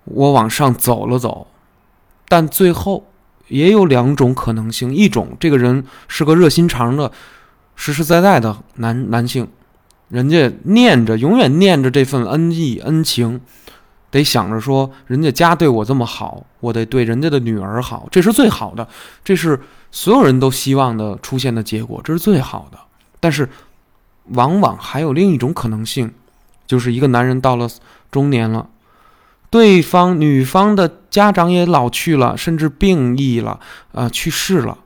我往上走了走，但最后也有两种可能性：一种，这个人是个热心肠的、实实在在的男男性，人家念着，永远念着这份恩义恩情，得想着说，人家家对我这么好，我得对人家的女儿好，这是最好的，这是所有人都希望的出现的结果，这是最好的。但是。往往还有另一种可能性，就是一个男人到了中年了，对方女方的家长也老去了，甚至病疫了，啊，去世了，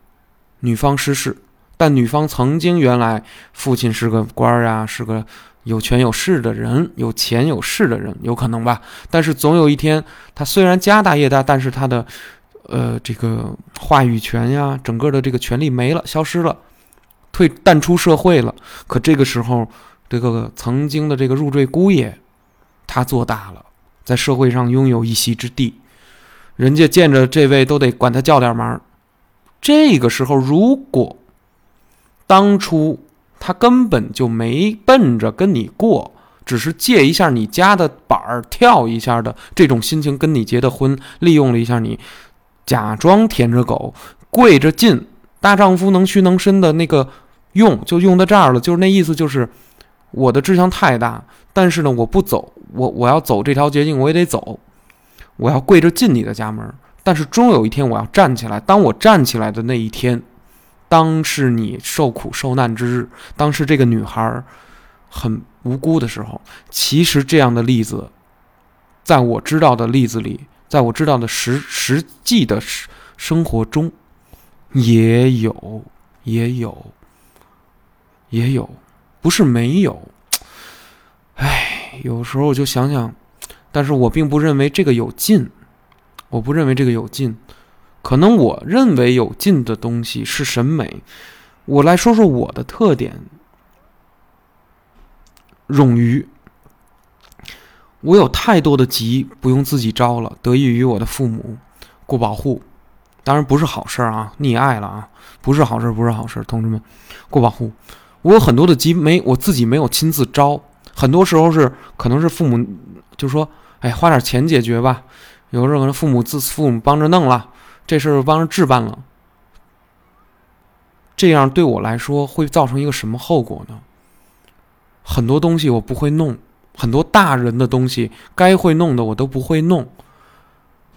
女方失势，但女方曾经原来父亲是个官儿啊，是个有权有势的人，有钱有势的人，有可能吧？但是总有一天，他虽然家大业大，但是他的，呃，这个话语权呀，整个的这个权利没了，消失了。退淡出社会了，可这个时候，这个曾经的这个入赘姑爷，他做大了，在社会上拥有一席之地，人家见着这位都得管他叫点忙。这个时候，如果当初他根本就没奔着跟你过，只是借一下你家的板儿跳一下的这种心情跟你结的婚，利用了一下你，假装舔着狗跪着进。大丈夫能屈能伸的那个用就用到这儿了，就是那意思，就是我的志向太大，但是呢，我不走，我我要走这条捷径，我也得走，我要跪着进你的家门，但是终有一天我要站起来。当我站起来的那一天，当是你受苦受难之日，当是这个女孩很无辜的时候，其实这样的例子，在我知道的例子里，在我知道的实实际的生活中。也有，也有，也有，不是没有。哎，有时候我就想想，但是我并不认为这个有劲，我不认为这个有劲。可能我认为有劲的东西是审美。我来说说我的特点：冗余。我有太多的急不用自己招了，得益于我的父母，过保护。当然不是好事啊，溺爱了啊，不是好事，不是好事，同志们，过保护。我有很多的急没我自己没有亲自招，很多时候是可能是父母就说，哎，花点钱解决吧。有时候可能父母自父母帮着弄了，这事儿帮着置办了。这样对我来说会造成一个什么后果呢？很多东西我不会弄，很多大人的东西该会弄的我都不会弄。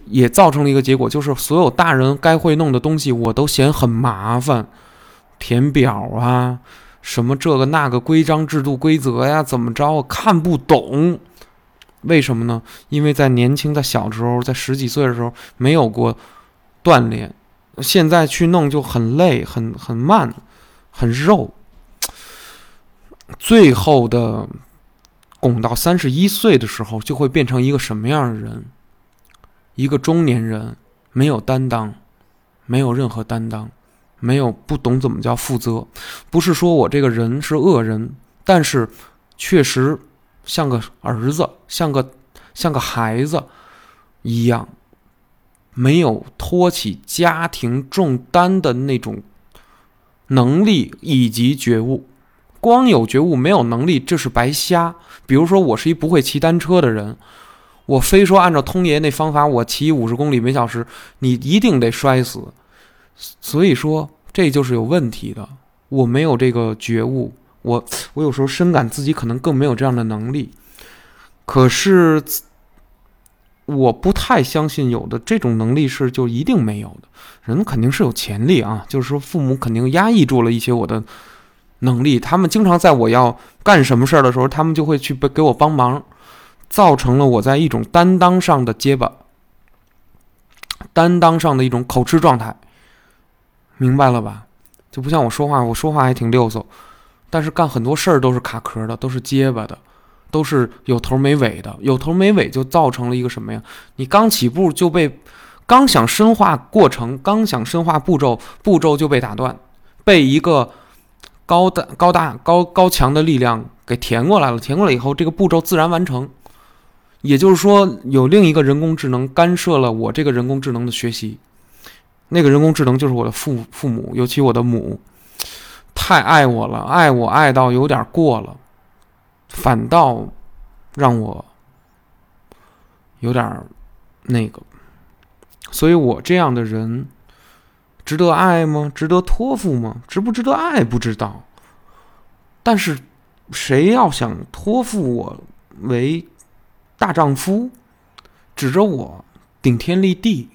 也造成了一个结果，就是所有大人该会弄的东西，我都嫌很麻烦，填表啊，什么这个那个规章制度规则呀，怎么着看不懂？为什么呢？因为在年轻、在小时候，在十几岁的时候没有过锻炼，现在去弄就很累、很很慢、很肉。最后的拱到三十一岁的时候，就会变成一个什么样的人？一个中年人，没有担当，没有任何担当，没有不懂怎么叫负责。不是说我这个人是恶人，但是确实。像个儿子，像个像个孩子一样，没有托起家庭重担的那种能力以及觉悟。光有觉悟没有能力，这是白瞎。比如说，我是一不会骑单车的人，我非说按照通爷那方法，我骑五十公里每小时，你一定得摔死。所以说，这就是有问题的。我没有这个觉悟。我我有时候深感自己可能更没有这样的能力，可是我不太相信有的这种能力是就一定没有的。人肯定是有潜力啊，就是说父母肯定压抑住了一些我的能力，他们经常在我要干什么事儿的时候，他们就会去给我帮忙，造成了我在一种担当上的结巴，担当上的一种口吃状态，明白了吧？就不像我说话，我说话还挺溜索。但是干很多事儿都是卡壳的，都是结巴的，都是有头没尾的。有头没尾就造成了一个什么呀？你刚起步就被，刚想深化过程，刚想深化步骤，步骤就被打断，被一个高大高大高高强的力量给填过来了。填过来以后，这个步骤自然完成。也就是说，有另一个人工智能干涉了我这个人工智能的学习。那个人工智能就是我的父父母，尤其我的母。太爱我了，爱我爱到有点过了，反倒让我有点那个。所以我这样的人，值得爱吗？值得托付吗？值不值得爱？不知道。但是，谁要想托付我为大丈夫，指着我顶天立地，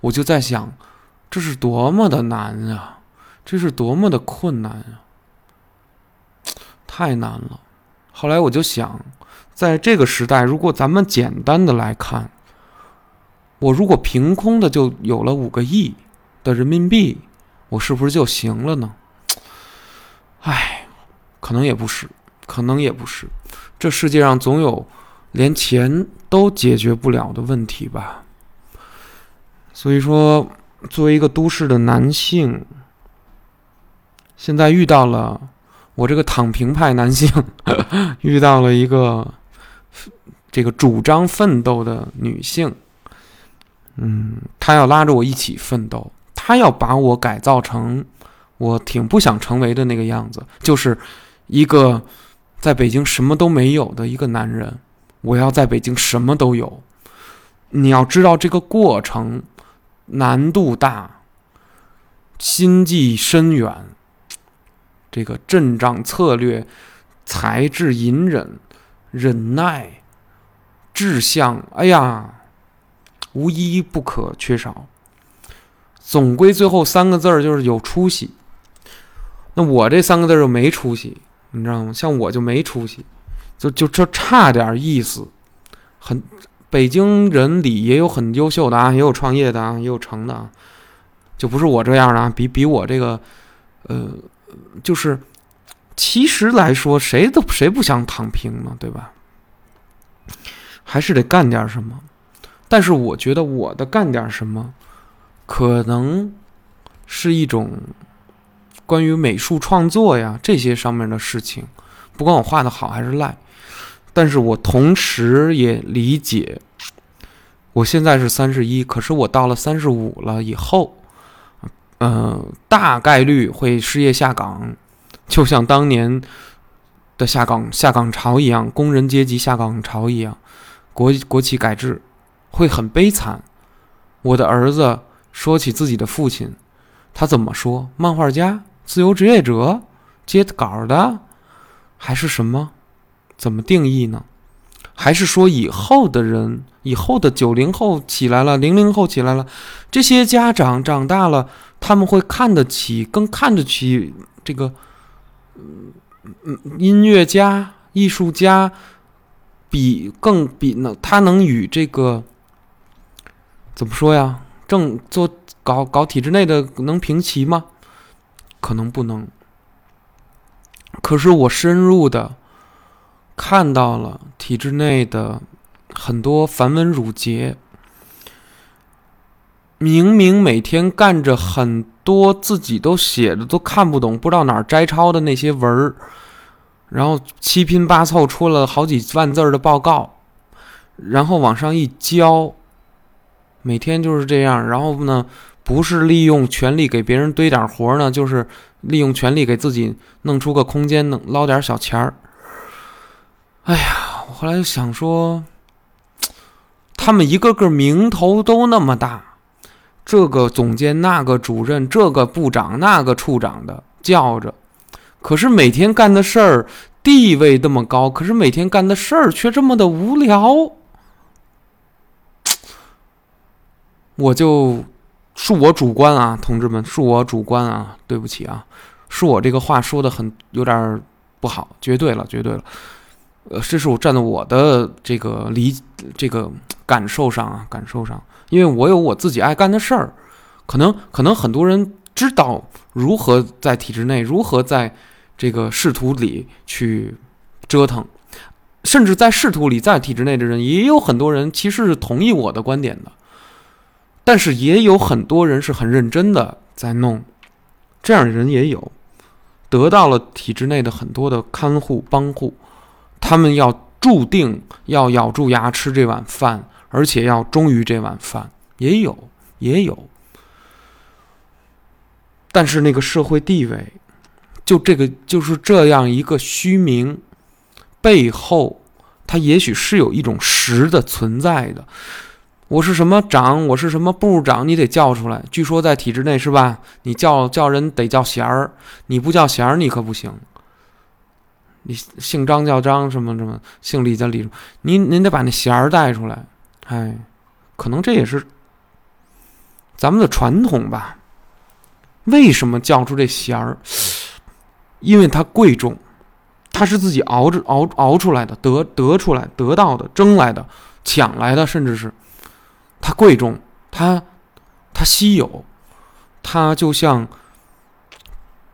我就在想，这是多么的难啊！这是多么的困难啊！太难了。后来我就想，在这个时代，如果咱们简单的来看，我如果凭空的就有了五个亿的人民币，我是不是就行了呢？唉，可能也不是，可能也不是。这世界上总有连钱都解决不了的问题吧。所以说，作为一个都市的男性。现在遇到了我这个躺平派男性，遇到了一个这个主张奋斗的女性，嗯，她要拉着我一起奋斗，她要把我改造成我挺不想成为的那个样子，就是一个在北京什么都没有的一个男人。我要在北京什么都有，你要知道这个过程难度大，心计深远。这个阵仗策略、才智隐忍、忍耐、志向，哎呀，无一不可缺少。总归最后三个字儿就是有出息。那我这三个字儿就没出息，你知道吗？像我就没出息，就就这差点意思。很北京人里也有很优秀的啊，也有创业的啊，也有成的啊，就不是我这样的啊。比比我这个，呃。就是，其实来说，谁都谁不想躺平呢？对吧？还是得干点什么。但是我觉得我的干点什么，可能是一种关于美术创作呀这些上面的事情。不管我画的好还是赖，但是我同时也理解，我现在是三十一，可是我到了三十五了以后。嗯，大概率会失业下岗，就像当年的下岗下岗潮一样，工人阶级下岗潮一样，国国企改制会很悲惨。我的儿子说起自己的父亲，他怎么说？漫画家、自由职业者、接稿的，还是什么？怎么定义呢？还是说以后的人，以后的九零后起来了，零零后起来了，这些家长长大了。他们会看得起，更看得起这个嗯嗯，音乐家、艺术家比更比能他能与这个怎么说呀？正做搞搞体制内的能平齐吗？可能不能。可是我深入的看到了体制内的很多繁文缛节，明明每天干着很多自己都写的都看不懂、不知道哪儿摘抄的那些文儿，然后七拼八凑出了好几万字的报告，然后往上一交，每天就是这样。然后呢，不是利用权力给别人堆点活呢，就是利用权力给自己弄出个空间，能捞点小钱儿。哎呀，我后来就想说，他们一个个名头都那么大。这个总监、那个主任、这个部长、那个处长的叫着，可是每天干的事儿地位这么高，可是每天干的事儿却这么的无聊。我就恕我主观啊，同志们，恕我主观啊，对不起啊，恕我这个话说的很有点不好，绝对了，绝对了。呃，这是我站在我的这个理这个感受上啊，感受上。因为我有我自己爱干的事儿，可能可能很多人知道如何在体制内，如何在这个仕途里去折腾，甚至在仕途里，在体制内的人也有很多人其实是同意我的观点的，但是也有很多人是很认真的在弄，这样的人也有，得到了体制内的很多的看护帮护，他们要注定要咬住牙吃这碗饭。而且要忠于这碗饭，也有，也有。但是那个社会地位，就这个就是这样一个虚名，背后，它也许是有一种实的存在的。我是什么长，我是什么部长，你得叫出来。据说在体制内是吧？你叫叫人得叫衔儿，你不叫衔儿，你可不行。你姓张叫张，什么什么，姓李叫李，您您得把那弦儿带出来。哎，可能这也是咱们的传统吧。为什么叫出这弦儿？因为它贵重，它是自己熬着熬熬出来的，得得出来得到的，争来的，抢来的，甚至是它贵重，它它稀有，它就像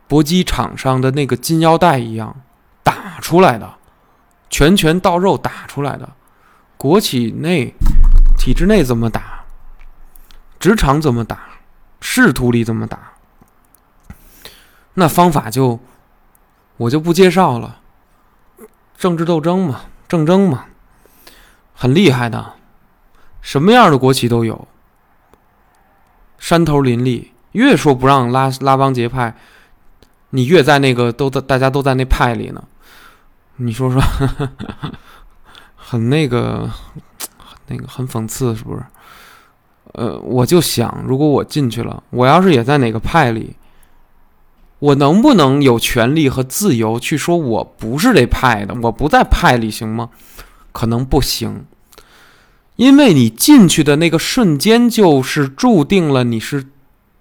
搏击场上的那个金腰带一样打出来的，拳拳到肉打出来的，国企内。体制内怎么打？职场怎么打？仕途里怎么打？那方法就我就不介绍了。政治斗争嘛，政争嘛，很厉害的，什么样的国企都有，山头林立。越说不让拉拉帮结派，你越在那个都在大家都在那派里呢。你说说，很那个。那个很讽刺，是不是？呃，我就想，如果我进去了，我要是也在哪个派里，我能不能有权利和自由去说我不是这派的，我不在派里，行吗？可能不行，因为你进去的那个瞬间，就是注定了你是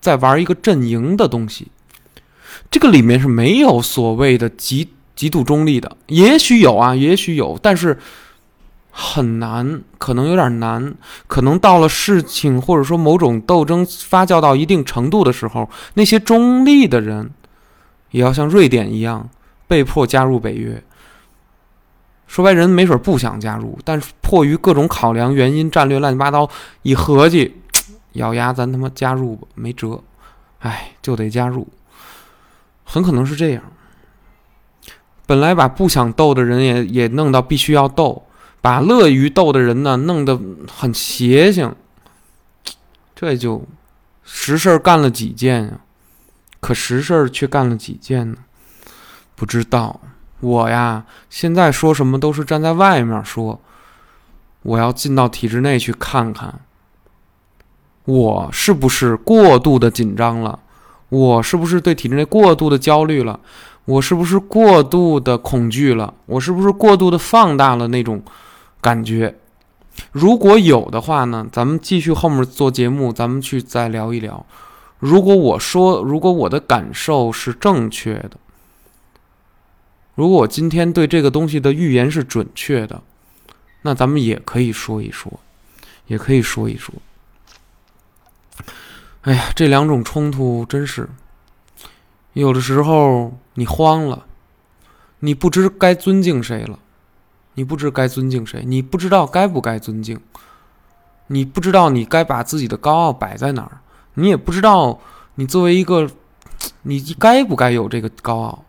在玩一个阵营的东西。这个里面是没有所谓的极极度中立的，也许有啊，也许有，但是。很难，可能有点难，可能到了事情或者说某种斗争发酵到一定程度的时候，那些中立的人也要像瑞典一样被迫加入北约。说白，人没准不想加入，但是迫于各种考量、原因、战略乱七八糟，一合计，咬牙咱他妈加入吧，没辙，哎，就得加入，很可能是这样。本来把不想斗的人也也弄到必须要斗。把乐于斗的人呢弄得很邪性，这就实事干了几件呀？可实事却干了几件呢？不知道。我呀，现在说什么都是站在外面说。我要进到体制内去看看，我是不是过度的紧张了？我是不是对体制内过度的焦虑了？我是不是过度的恐惧了？我是不是过度的放大了那种？感觉，如果有的话呢，咱们继续后面做节目，咱们去再聊一聊。如果我说，如果我的感受是正确的，如果我今天对这个东西的预言是准确的，那咱们也可以说一说，也可以说一说。哎呀，这两种冲突真是，有的时候你慌了，你不知该尊敬谁了，你不知该尊敬谁，你不知道该不该尊敬，你不知道你该把自己的高傲摆在哪儿，你也不知道你作为一个，你该不该有这个高傲，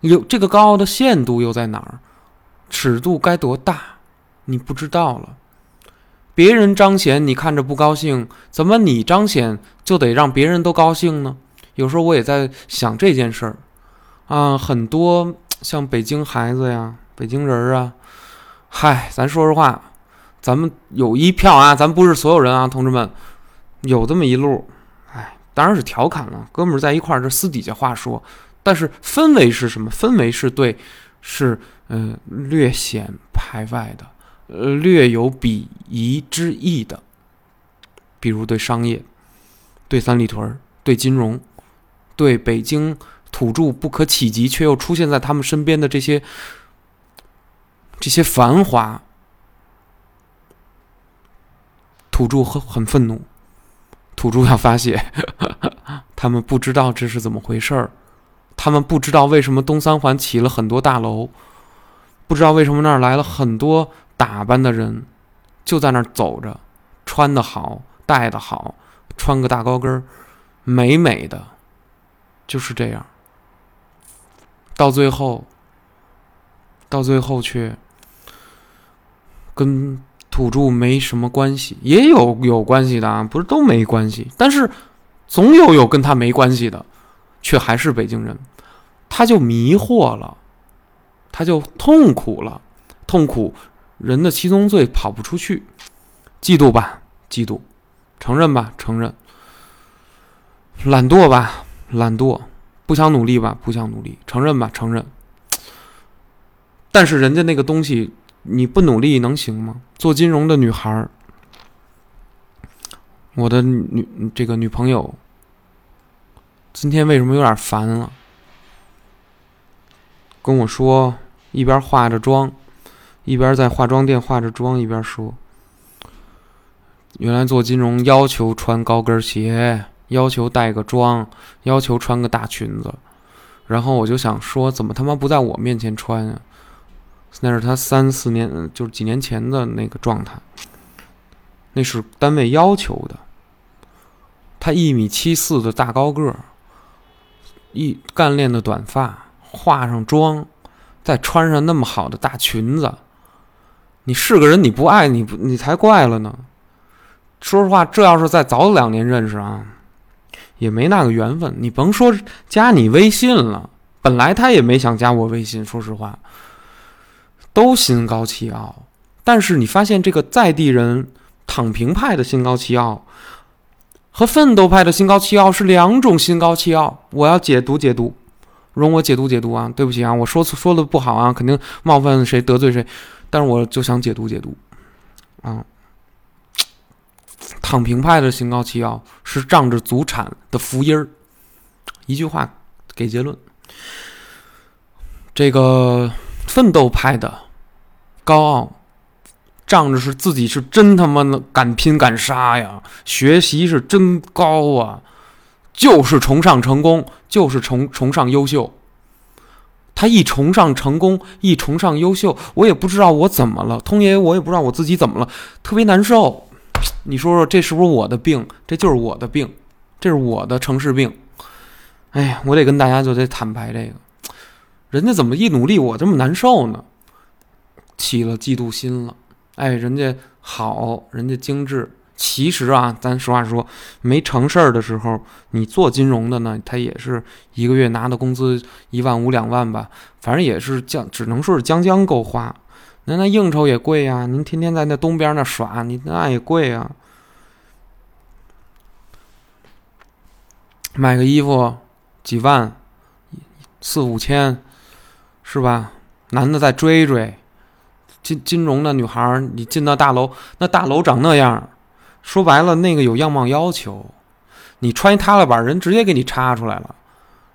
有这个高傲的限度又在哪儿，尺度该多大，你不知道了。别人彰显，你看着不高兴，怎么你彰显就得让别人都高兴呢？有时候我也在想这件事儿，啊，很多像北京孩子呀、北京人啊，嗨，咱说实话，咱们有一票啊，咱不是所有人啊，同志们，有这么一路，哎，当然是调侃了，哥们儿在一块儿，这私底下话说，但是氛围是什么？氛围是对，是嗯，略显排外的。呃，略有鄙夷之意的，比如对商业、对三里屯、对金融、对北京土著不可企及却又出现在他们身边的这些这些繁华，土著很很愤怒，土著要发泄，他们不知道这是怎么回事儿，他们不知道为什么东三环起了很多大楼，不知道为什么那儿来了很多。打扮的人就在那儿走着，穿的好，戴的好，穿个大高跟儿，美美的，就是这样。到最后，到最后却跟土著没什么关系，也有有关系的啊，不是都没关系，但是总有有跟他没关系的，却还是北京人，他就迷惑了，他就痛苦了，痛苦。人的七宗罪跑不出去，嫉妒吧，嫉妒；承认吧，承认；懒惰吧，懒惰；不想努力吧，不想努力；承认吧，承认。但是人家那个东西，你不努力能行吗？做金融的女孩儿，我的女这个女朋友，今天为什么有点烦了？跟我说，一边化着妆。一边在化妆店化着妆，一边说：“原来做金融要求穿高跟鞋，要求带个妆，要求穿个大裙子。”然后我就想说：“怎么他妈不在我面前穿啊？”那是他三四年，就是几年前的那个状态。那是单位要求的。他一米七四的大高个儿，一干练的短发，化上妆，再穿上那么好的大裙子。你是个人，你不爱你不你才怪了呢。说实话，这要是再早两年认识啊，也没那个缘分。你甭说加你微信了，本来他也没想加我微信。说实话，都心高气傲。但是你发现这个在地人躺平派的心高气傲，和奋斗派的心高气傲是两种心高气傲。我要解读解读，容我解读解读啊！对不起啊，我说说的不好啊，肯定冒犯谁得罪谁。但是我就想解读解读，啊，躺平派的心高气傲是仗着祖产的福音儿，一句话给结论。这个奋斗派的高傲，仗着是自己是真他妈的敢拼敢杀呀，学习是真高啊，就是崇尚成功，就是崇崇尚优秀。他一崇尚成功，一崇尚优秀，我也不知道我怎么了，通爷，我也不知道我自己怎么了，特别难受。你说说，这是不是我的病？这就是我的病，这是我的城市病。哎呀，我得跟大家就得坦白这个，人家怎么一努力，我这么难受呢？起了嫉妒心了。哎，人家好，人家精致。其实啊，咱实话说，没成事儿的时候，你做金融的呢，他也是一个月拿的工资一万五两万吧，反正也是将，只能说是将将够花。那那应酬也贵呀，您天天在那东边那耍，你那也贵啊。买个衣服几万，四五千，是吧？男的再追追，金金融的女孩，你进到大楼，那大楼长那样。说白了，那个有样貌要求，你穿一塌拉板，人直接给你插出来了。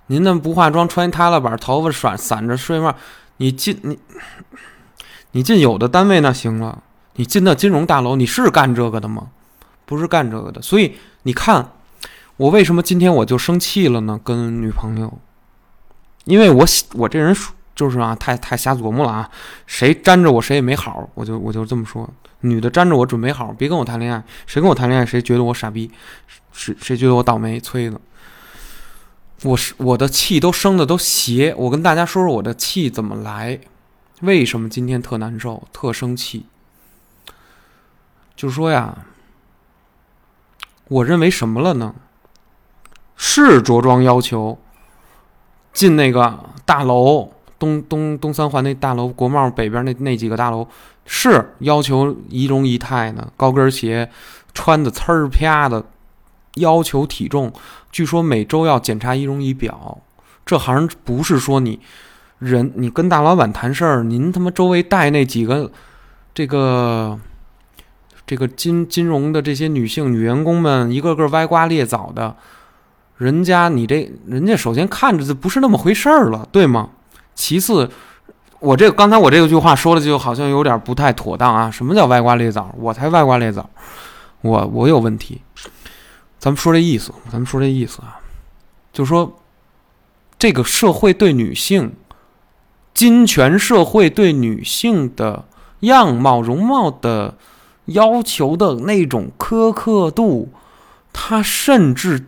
您那不化妆，穿一塌了板，头发散散着睡帽，你进你你进有的单位那行了，你进到金融大楼，你是干这个的吗？不是干这个的。所以你看，我为什么今天我就生气了呢？跟女朋友，因为我我这人就是啊，太太瞎琢磨了啊，谁粘着我谁也没好，我就我就这么说。女的粘着我准没好，别跟我谈恋爱。谁跟我谈恋爱，谁觉得我傻逼，谁谁觉得我倒霉催的。我是我的气都生的都邪。我跟大家说说我的气怎么来，为什么今天特难受、特生气？就说呀，我认为什么了呢？是着装要求进那个大楼，东东东三环那大楼，国贸北边那那几个大楼。是要求仪容仪态呢，高跟鞋，穿的呲儿啪的，要求体重，据说每周要检查仪容仪表。这行不是说你人，你跟大老板谈事儿，您他妈周围带那几个这个这个金金融的这些女性女员工们，一个个歪瓜裂枣的，人家你这人家首先看着就不是那么回事儿了，对吗？其次。我这刚才我这个句话说的就好像有点不太妥当啊！什么叫歪瓜裂枣？我才歪瓜裂枣，我我有问题。咱们说这意思，咱们说这意思啊，就说这个社会对女性，金权社会对女性的样貌容貌的要求的那种苛刻度，它甚至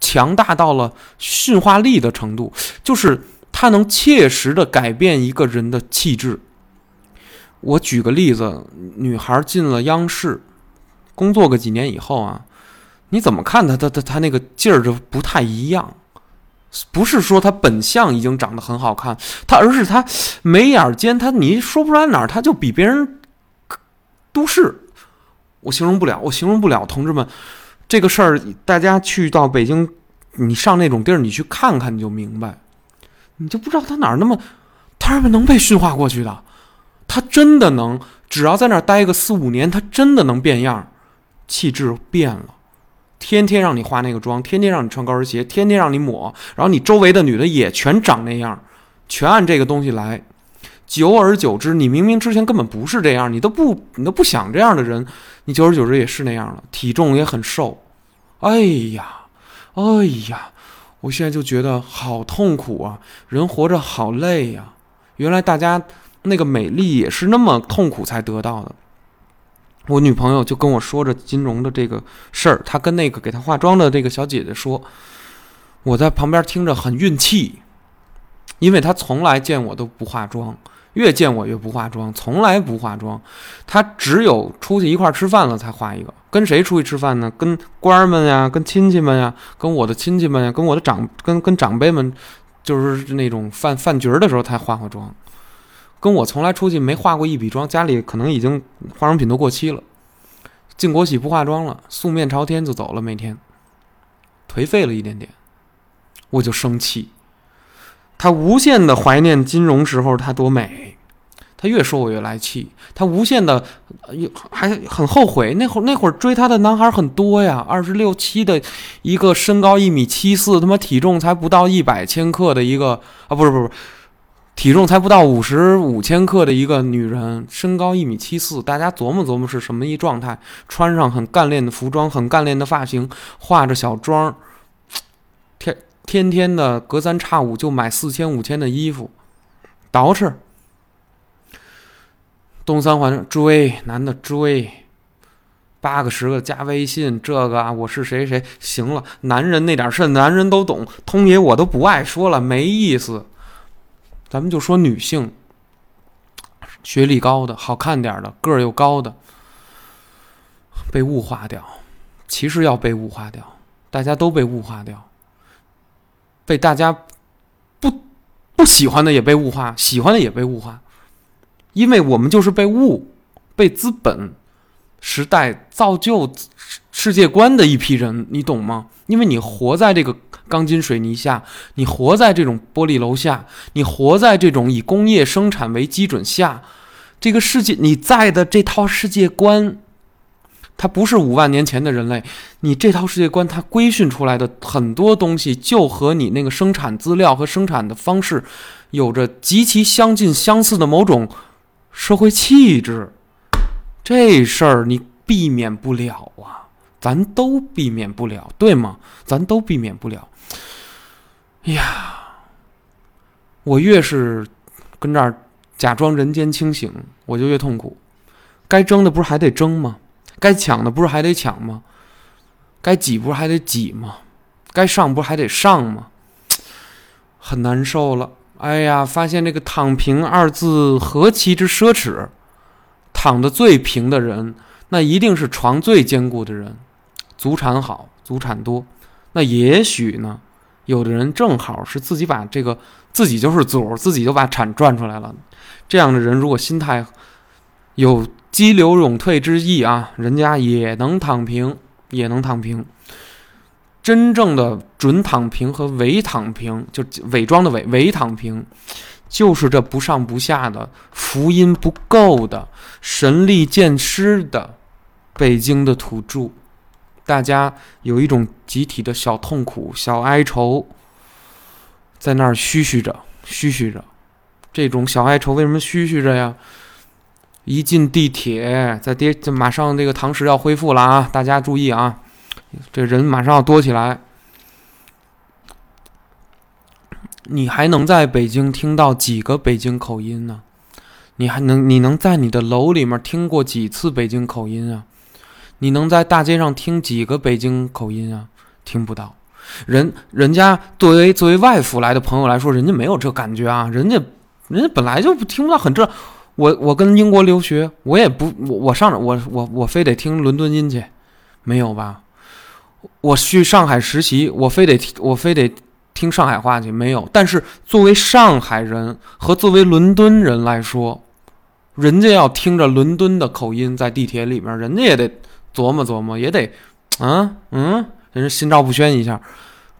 强大到了驯化力的程度，就是。它能切实的改变一个人的气质。我举个例子，女孩进了央视，工作个几年以后啊，你怎么看她？她她她那个劲儿就不太一样。不是说她本相已经长得很好看，她而是她眉眼间，她你说不出来哪儿，她就比别人都市。我形容不了，我形容不了，同志们，这个事儿大家去到北京，你上那种地儿，你去看看，你就明白。你就不知道他哪儿那么，他是不是能被驯化过去的？他真的能，只要在那儿待个四五年，他真的能变样，气质变了，天天让你化那个妆，天天让你穿高跟鞋，天天让你抹，然后你周围的女的也全长那样，全按这个东西来，久而久之，你明明之前根本不是这样，你都不你都不想这样的人，你久而久之也是那样了，体重也很瘦，哎呀，哎呀。我现在就觉得好痛苦啊！人活着好累呀！原来大家那个美丽也是那么痛苦才得到的。我女朋友就跟我说着金融的这个事儿，她跟那个给她化妆的这个小姐姐说，我在旁边听着很运气，因为她从来见我都不化妆。越见我越不化妆，从来不化妆。她只有出去一块吃饭了才化一个。跟谁出去吃饭呢？跟官儿们呀，跟亲戚们呀，跟我的亲戚们呀，跟我的长跟跟长辈们，就是那种饭饭局的时候才化化妆。跟我从来出去没化过一笔妆，家里可能已经化妆品都过期了。进国企不化妆了，素面朝天就走了，每天颓废了一点点，我就生气。他无限的怀念金融时候他多美，他越说我越来气。他无限的，还很后悔那会儿那会儿追他的男孩很多呀，二十六七的一个身高一米七四，他妈体重才不到一百千克的一个啊，不是不是，体重才不到五十五千克的一个女人，身高一米七四，大家琢磨琢磨是什么一状态？穿上很干练的服装，很干练的发型，化着小妆，天。天天的隔三差五就买四千五千的衣服，捯饬。东三环追男的追，八个十个加微信，这个啊我是谁谁行了。男人那点事，男人都懂。通爷我都不爱说了，没意思。咱们就说女性，学历高的、好看点的、个儿又高的，被物化掉。其实要被物化掉，大家都被物化掉。被大家不不喜欢的也被物化，喜欢的也被物化，因为我们就是被物、被资本时代造就世界观的一批人，你懂吗？因为你活在这个钢筋水泥下，你活在这种玻璃楼下，你活在这种以工业生产为基准下，这个世界你在的这套世界观，它不是五万年前的人类。你这套世界观，它规训出来的很多东西，就和你那个生产资料和生产的方式，有着极其相近、相似的某种社会气质。这事儿你避免不了啊，咱都避免不了，对吗？咱都避免不了。哎呀，我越是跟这儿假装人间清醒，我就越痛苦。该争的不是还得争吗？该抢的不是还得抢吗？该挤不是还得挤吗？该上不是还得上吗？很难受了。哎呀，发现这个“躺平”二字何其之奢侈。躺得最平的人，那一定是床最坚固的人，祖产好，祖产多。那也许呢，有的人正好是自己把这个自己就是祖，自己就把产赚出来了。这样的人，如果心态有激流勇退之意啊，人家也能躺平，也能躺平。真正的准躺平和伪躺平，就伪装的伪伪躺平。就是这不上不下的福音不够的神力渐失的北京的土著，大家有一种集体的小痛苦、小哀愁，在那儿嘘嘘着、嘘嘘着。这种小哀愁为什么嘘嘘着呀？一进地铁，在跌，马上这个堂食要恢复了啊！大家注意啊，这人马上要多起来。你还能在北京听到几个北京口音呢？你还能你能在你的楼里面听过几次北京口音啊？你能在大街上听几个北京口音啊？听不到。人人家作为作为外府来的朋友来说，人家没有这感觉啊，人家人家本来就听不到很正。我我跟英国留学，我也不我我上我我我非得听伦敦音去，没有吧？我去上海实习，我非得我非得。听上海话去没有？但是作为上海人和作为伦敦人来说，人家要听着伦敦的口音在地铁里面，人家也得琢磨琢磨，也得，嗯嗯，人家心照不宣一下，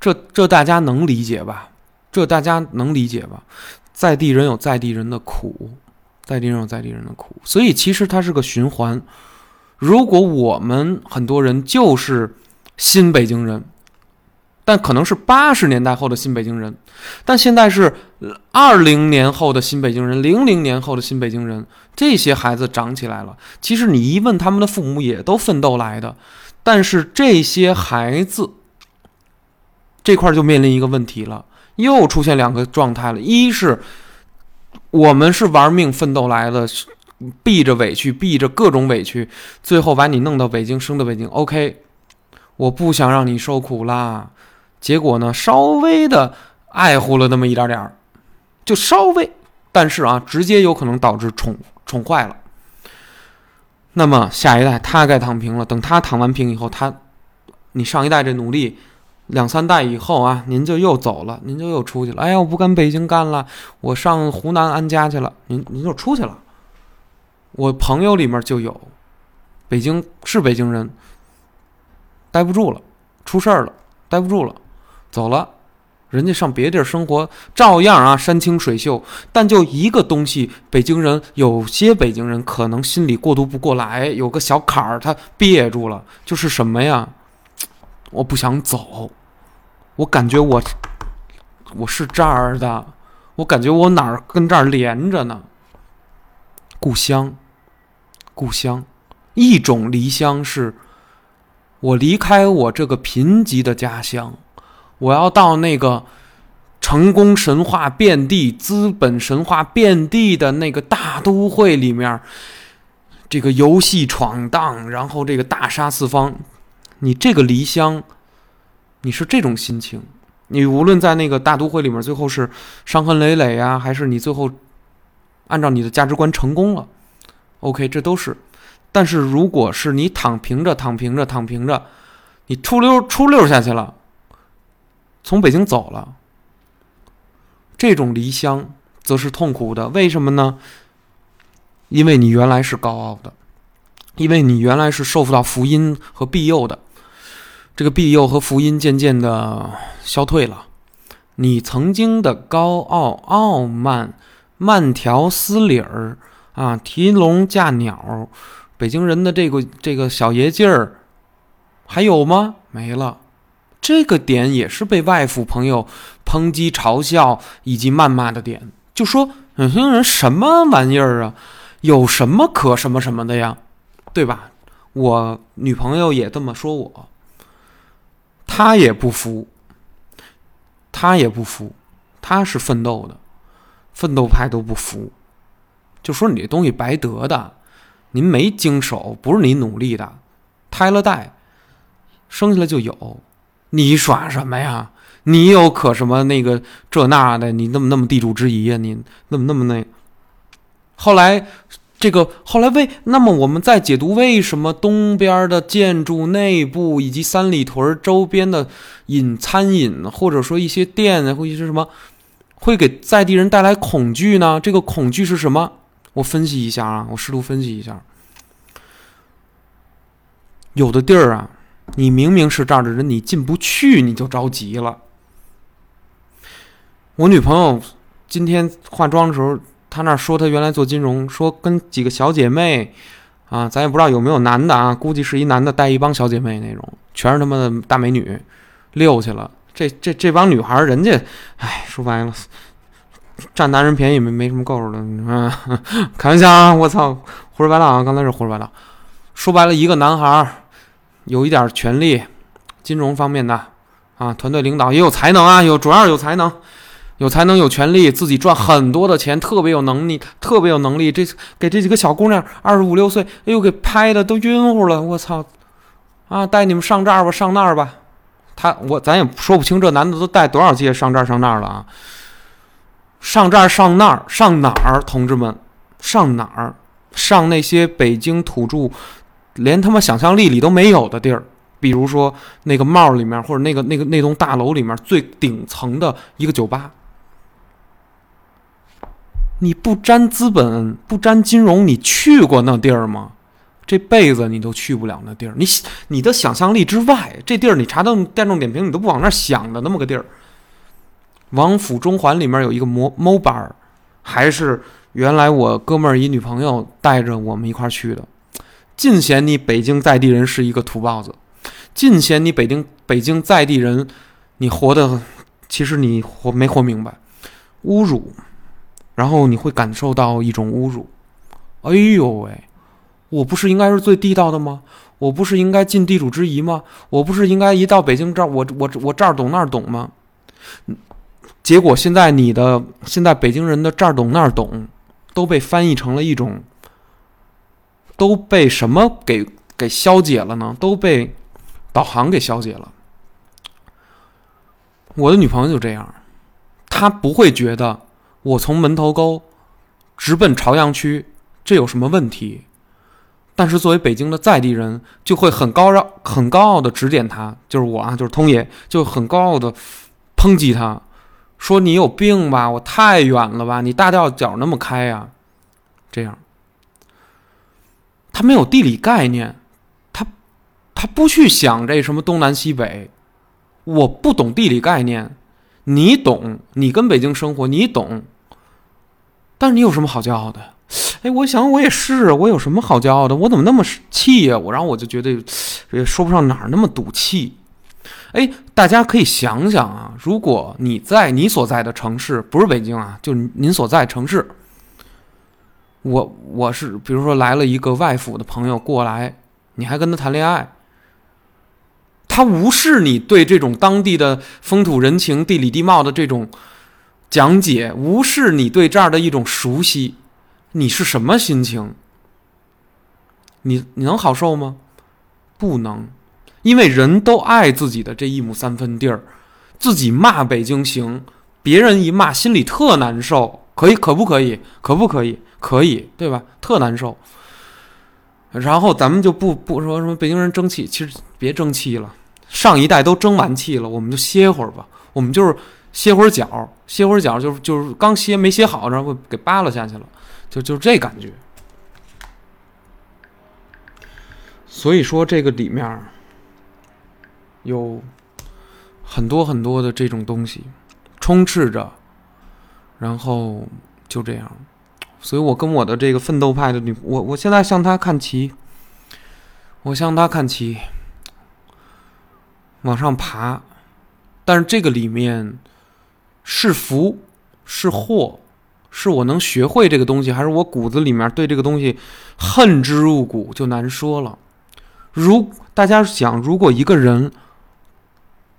这这大家能理解吧？这大家能理解吧？在地人有在地人的苦，在地人有在地人的苦，所以其实它是个循环。如果我们很多人就是新北京人。但可能是八十年代后的新北京人，但现在是二零年后的新北京人，零零年后的新北京人，这些孩子长起来了。其实你一问他们的父母，也都奋斗来的。但是这些孩子这块就面临一个问题了，又出现两个状态了：一是我们是玩命奋斗来的，避着委屈，避着各种委屈，最后把你弄到北京，生到北京。OK，我不想让你受苦啦。结果呢，稍微的爱护了那么一点点儿，就稍微，但是啊，直接有可能导致宠宠坏了。那么下一代他该躺平了。等他躺完平以后，他，你上一代这努力，两三代以后啊，您就又走了，您就又出去了。哎呀，我不跟北京干了，我上湖南安家去了。您您就出去了。我朋友里面就有，北京是北京人，待不住了，出事儿了，待不住了。走了，人家上别地儿生活，照样啊山清水秀。但就一个东西，北京人有些北京人可能心里过渡不过来，有个小坎儿，他憋住了，就是什么呀？我不想走，我感觉我我是这儿的，我感觉我哪儿跟这儿连着呢？故乡，故乡，一种离乡是，我离开我这个贫瘠的家乡。我要到那个成功神话遍地、资本神话遍地的那个大都会里面，这个游戏闯荡，然后这个大杀四方。你这个离乡，你是这种心情。你无论在那个大都会里面，最后是伤痕累累呀，还是你最后按照你的价值观成功了，OK，这都是。但是如果是你躺平着、躺平着、躺平着，你出溜出溜下去了。从北京走了，这种离乡则是痛苦的。为什么呢？因为你原来是高傲的，因为你原来是受到福音和庇佑的，这个庇佑和福音渐渐的消退了。你曾经的高傲、傲慢、慢条斯理儿啊，提笼架鸟，北京人的这个这个小爷劲儿还有吗？没了。这个点也是被外府朋友抨击、嘲笑以及谩骂的点，就说北京人什么玩意儿啊？有什么可什么什么的呀？对吧？我女朋友也这么说我，她也不服，她也不服，她是奋斗的，奋斗派都不服，就说你这东西白得的，您没经手，不是你努力的，胎了带，生下来就有，你耍什么呀？你有可什么那个这那的？你那么那么地主之谊呀？你那么那么那？后来。这个后来为那么我们在解读为什么东边的建筑内部以及三里屯周边的饮餐饮或者说一些店或者是什么会给在地人带来恐惧呢？这个恐惧是什么？我分析一下啊，我试图分析一下。有的地儿啊，你明明是这儿的人，你进不去，你就着急了。我女朋友今天化妆的时候。她那说她原来做金融，说跟几个小姐妹，啊，咱也不知道有没有男的啊，估计是一男的带一帮小姐妹那种，全是他妈的大美女，溜去了。这这这帮女孩，人家，哎，说白了，占男人便宜没没什么够的，嗯，开玩笑啊，我操，胡说八道啊，刚才是胡说八道。说白了，一个男孩有一点权力，金融方面的啊，团队领导也有才能啊，有主要有才能。有才能有权利，自己赚很多的钱，特别有能力，特别有能力。这给这几个小姑娘二十五六岁，哎呦，给拍的都晕乎了。我操！啊，带你们上这儿吧，上那儿吧。他我咱也说不清，这男的都带多少届上这儿上那儿了啊？上这儿上那儿上哪儿？同志们，上哪儿？上那些北京土著连他妈想象力里都没有的地儿，比如说那个帽里面，或者那个那个那栋大楼里面最顶层的一个酒吧。你不沾资本，不沾金融，你去过那地儿吗？这辈子你都去不了那地儿。你你的想象力之外，这地儿你查到大众点评，你都不往那儿想的那么个地儿。王府中环里面有一个摩 mo bar，还是原来我哥们儿一女朋友带着我们一块儿去的。尽显你北京在地人是一个土包子，尽显你北京北京在地人，你活的其实你活没活明白，侮辱。然后你会感受到一种侮辱，哎呦喂，我不是应该是最地道的吗？我不是应该尽地主之谊吗？我不是应该一到北京这儿，我我我这儿懂那儿懂吗？结果现在你的现在北京人的这儿懂那儿懂，都被翻译成了一种，都被什么给给消解了呢？都被导航给消解了。我的女朋友就这样，她不会觉得。我从门头沟直奔朝阳区，这有什么问题？但是作为北京的在地人，就会很高傲、很高傲的指点他，就是我啊，就是通爷，就很高傲的抨击他，说你有病吧？我太远了吧？你大调脚那么开呀？这样，他没有地理概念，他他不去想这什么东南西北，我不懂地理概念，你懂？你跟北京生活，你懂？但是你有什么好骄傲的？哎，我想我也是，我有什么好骄傲的？我怎么那么气呀？我然后我就觉得也说不上哪儿那么赌气。哎，大家可以想想啊，如果你在你所在的城市，不是北京啊，就您所在城市，我我是比如说来了一个外府的朋友过来，你还跟他谈恋爱，他无视你对这种当地的风土人情、地理地貌的这种。讲解无视你对这儿的一种熟悉，你是什么心情？你你能好受吗？不能，因为人都爱自己的这一亩三分地儿，自己骂北京行，别人一骂心里特难受。可以可不可以？可不可以？可以，对吧？特难受。然后咱们就不不说什么北京人争气，其实别争气了，上一代都争完气了，我们就歇会儿吧，我们就是。歇会儿脚，歇会儿脚，就是就是刚歇没歇好，然后给扒拉下去了，就就这感觉。所以说这个里面有很多很多的这种东西充斥着，然后就这样。所以我跟我的这个奋斗派的女，我我现在向她看齐，我向他看齐，往上爬，但是这个里面是福是祸，是我能学会这个东西，还是我骨子里面对这个东西恨之入骨，就难说了。如大家想，如果一个人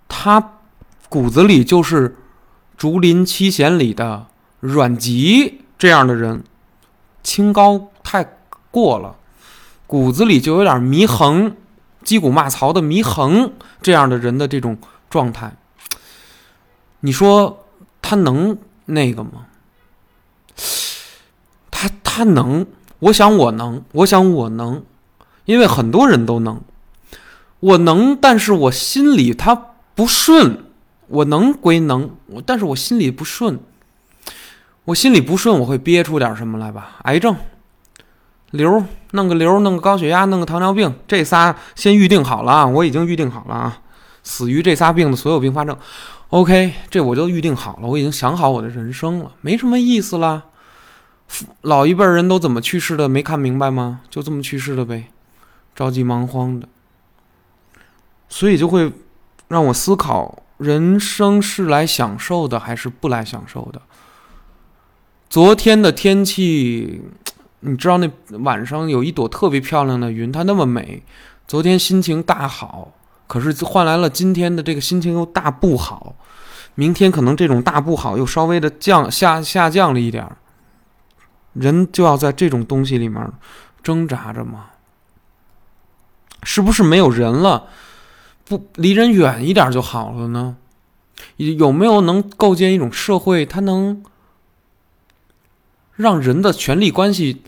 他骨子里就是《竹林七贤》里的阮籍这样的人，清高太过了，骨子里就有点祢衡、击鼓骂曹的祢衡这样的人的这种状态，你说他能那个吗？他他能？我想我能，我想我能。因为很多人都能，我能，但是我心里他不顺。我能归能，但是我心里不顺。我心里不顺，我会憋出点什么来吧？癌症、瘤，弄个瘤，弄个高血压，弄个糖尿病，这仨先预定好了啊！我已经预定好了啊！死于这仨病的所有并发症，OK，这我就预定好了。我已经想好我的人生了，没什么意思了。老一辈人都怎么去世的？没看明白吗？就这么去世的呗。着急忙慌的，所以就会让我思考：人生是来享受的，还是不来享受的？昨天的天气，你知道那晚上有一朵特别漂亮的云，它那么美。昨天心情大好，可是换来了今天的这个心情又大不好。明天可能这种大不好又稍微的降下下降了一点儿。人就要在这种东西里面挣扎着嘛。是不是没有人了？不离人远一点就好了呢？有没有能构建一种社会，它能让人的权力关系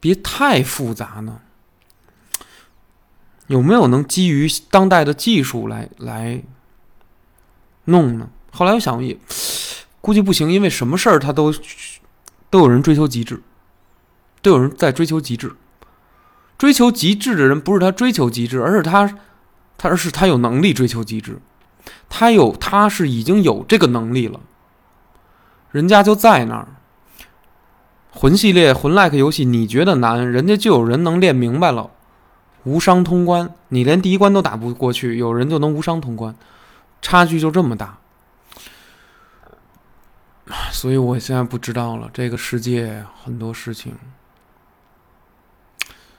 别太复杂呢？有没有能基于当代的技术来来弄呢？后来我想也估计不行，因为什么事儿他都都有人追求极致，都有人在追求极致。追求极致的人不是他追求极致，而是他，他而是他有能力追求极致，他有他是已经有这个能力了，人家就在那儿。魂系列魂 like 游戏你觉得难，人家就有人能练明白了，无伤通关。你连第一关都打不过去，有人就能无伤通关，差距就这么大。所以我现在不知道了，这个世界很多事情。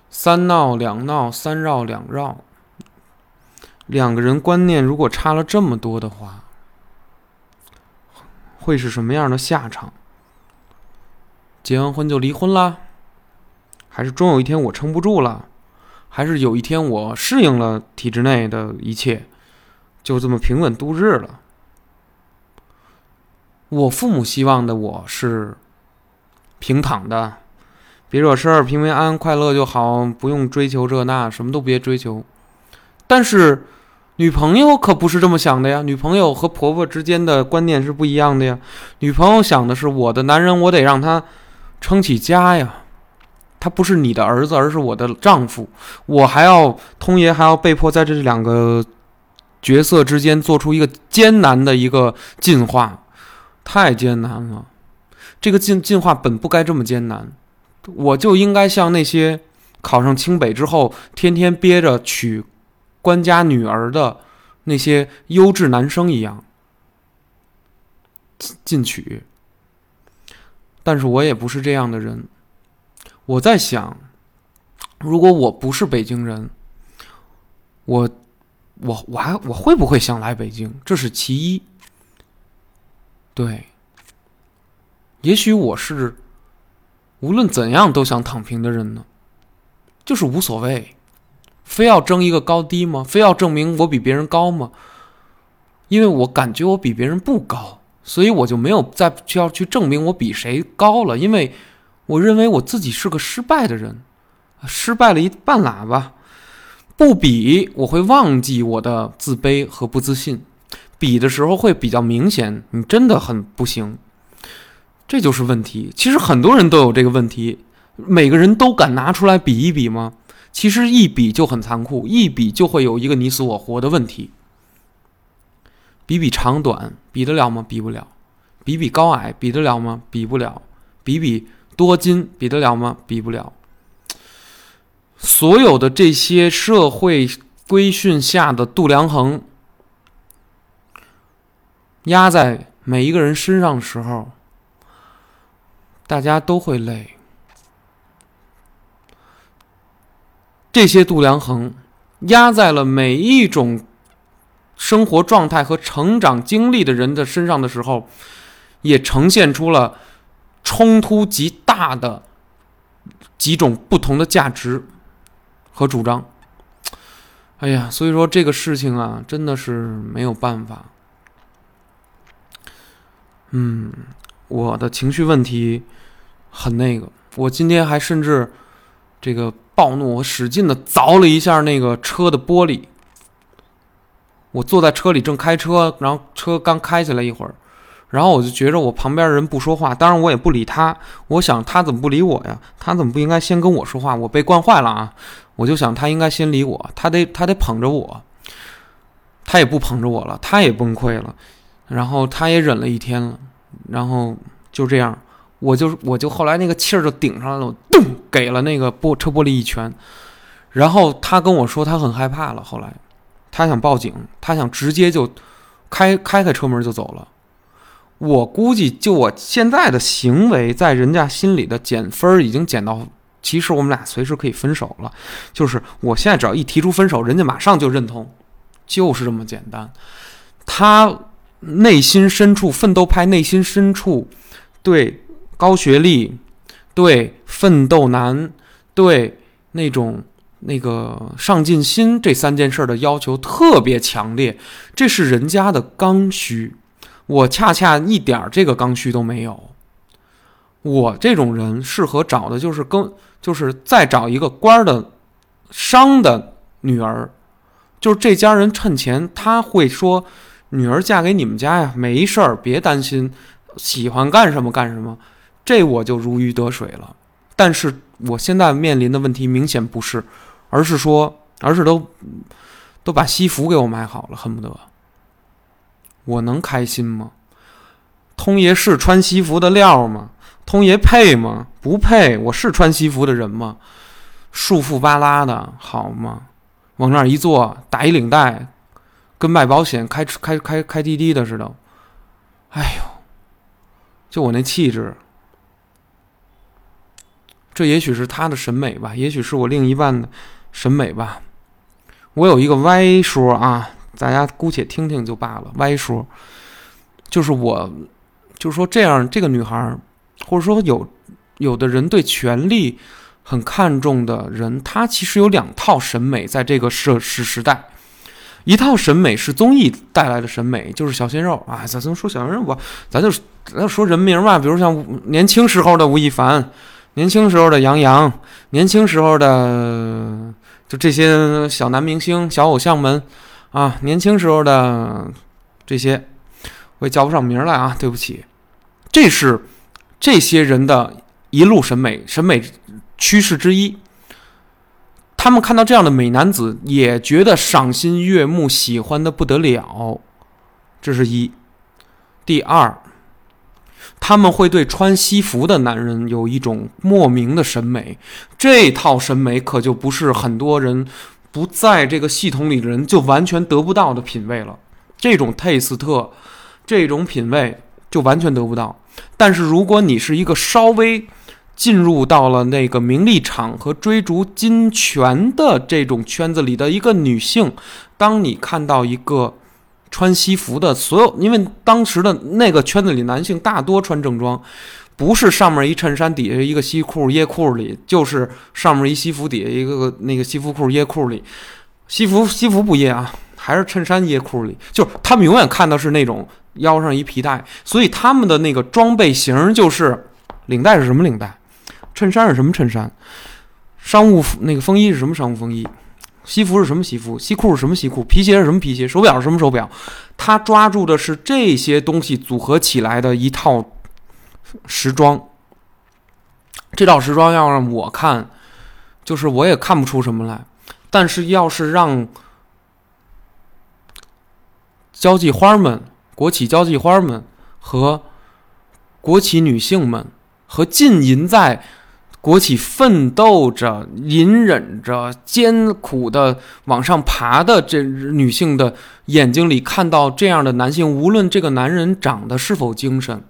三闹两闹，三绕两绕。两个人观念如果差了这么多的话，会是什么样的下场？结完婚就离婚啦？还是终有一天我撑不住了？还是有一天我适应了体制内的一切，就这么平稳度日了？我父母希望的我是平躺的。别惹事儿，平平安安、快乐就好，不用追求这那，什么都别追求。但是，女朋友可不是这么想的呀。女朋友和婆婆之间的观念是不一样的呀。女朋友想的是，我的男人，我得让他撑起家呀。他不是你的儿子，而是我的丈夫。我还要通爷，还要被迫在这两个角色之间做出一个艰难的一个进化，太艰难了。这个进进化本不该这么艰难。我就应该像那些考上清北之后天天憋着娶官家女儿的那些优质男生一样进取，但是我也不是这样的人。我在想，如果我不是北京人，我我我还我会不会想来北京？这是其一。对，也许我是。无论怎样都想躺平的人呢，就是无所谓，非要争一个高低吗？非要证明我比别人高吗？因为我感觉我比别人不高，所以我就没有再需要去证明我比谁高了。因为我认为我自己是个失败的人，失败了一半喇叭。不比我会忘记我的自卑和不自信，比的时候会比较明显，你真的很不行。这就是问题。其实很多人都有这个问题，每个人都敢拿出来比一比吗？其实一比就很残酷，一比就会有一个你死我活的问题。比比长短，比得了吗？比不了。比比高矮，比得了吗？比不了。比比多金，比得了吗？比不了。所有的这些社会规训下的度量衡压在每一个人身上的时候，大家都会累。这些度量衡压在了每一种生活状态和成长经历的人的身上的时候，也呈现出了冲突极大的几种不同的价值和主张。哎呀，所以说这个事情啊，真的是没有办法。嗯，我的情绪问题很那个，我今天还甚至这个。暴怒，我使劲的凿了一下那个车的玻璃。我坐在车里正开车，然后车刚开起来一会儿，然后我就觉着我旁边人不说话，当然我也不理他。我想他怎么不理我呀？他怎么不应该先跟我说话？我被惯坏了啊！我就想他应该先理我，他得他得捧着我。他也不捧着我了，他也崩溃了，然后他也忍了一天了，然后就这样。我就我就后来那个气儿就顶上来了，我咚给了那个玻车玻璃一拳，然后他跟我说他很害怕了。后来他想报警，他想直接就开开开车门就走了。我估计就我现在的行为，在人家心里的减分已经减到，其实我们俩随时可以分手了。就是我现在只要一提出分手，人家马上就认同，就是这么简单。他内心深处奋斗派内心深处对。高学历，对奋斗男，对那种那个上进心这三件事的要求特别强烈，这是人家的刚需。我恰恰一点这个刚需都没有。我这种人适合找的就是跟就是再找一个官的商的女儿，就是这家人趁钱，他会说女儿嫁给你们家呀，没事儿，别担心，喜欢干什么干什么。这我就如鱼得水了，但是我现在面临的问题明显不是，而是说，而是都都把西服给我买好了，恨不得我能开心吗？通爷是穿西服的料吗？通爷配吗？不配。我是穿西服的人吗？束缚巴拉的好吗？往那儿一坐，打一领带，跟卖保险、开开开开滴滴的似的。哎呦，就我那气质。这也许是他的审美吧，也许是我另一半的审美吧。我有一个歪说啊，大家姑且听听就罢了。歪说就是我，就是说这样，这个女孩，或者说有有的人对权力很看重的人，他其实有两套审美，在这个时时时代，一套审美是综艺带来的审美，就是小鲜肉啊。咱咱说小鲜肉吧，咱就咱就说人名吧，比如像年轻时候的吴亦凡。年轻时候的杨洋，年轻时候的就这些小男明星、小偶像们，啊，年轻时候的这些，我也叫不上名来啊，对不起。这是这些人的一路审美审美趋势之一。他们看到这样的美男子，也觉得赏心悦目，喜欢的不得了。这是一。第二。他们会对穿西服的男人有一种莫名的审美，这套审美可就不是很多人不在这个系统里的人就完全得不到的品味了。这种 taste，这种品味就完全得不到。但是如果你是一个稍微进入到了那个名利场和追逐金钱的这种圈子里的一个女性，当你看到一个。穿西服的所有，因为当时的那个圈子里男性大多穿正装，不是上面一衬衫，底下一个西裤掖裤里，就是上面一西服，底下一个那个西服裤掖裤里，西服西服不掖啊，还是衬衫掖裤里，就是他们永远看到是那种腰上一皮带，所以他们的那个装备型就是领带是什么领带，衬衫是什么衬衫，商务那个风衣是什么商务风衣。西服是什么西服？西裤是什么西裤？皮鞋是什么皮鞋？手表是什么手表？他抓住的是这些东西组合起来的一套时装。这套时装要让我看，就是我也看不出什么来。但是要是让交际花们、国企交际花们和国企女性们和浸淫在国企奋斗着、隐忍着、艰苦的往上爬的这女性的眼睛里看到这样的男性，无论这个男人长得是否精神，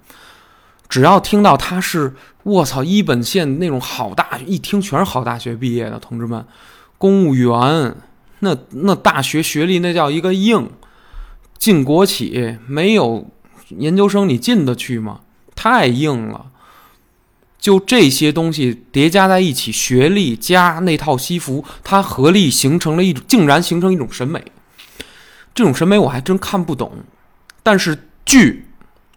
只要听到他是我操一本线那种好大，一听全是好大学毕业的同志们，公务员，那那大学学历那叫一个硬，进国企没有研究生你进得去吗？太硬了。就这些东西叠加在一起，学历加那套西服，它合力形成了一种，竟然形成一种审美。这种审美我还真看不懂。但是剧，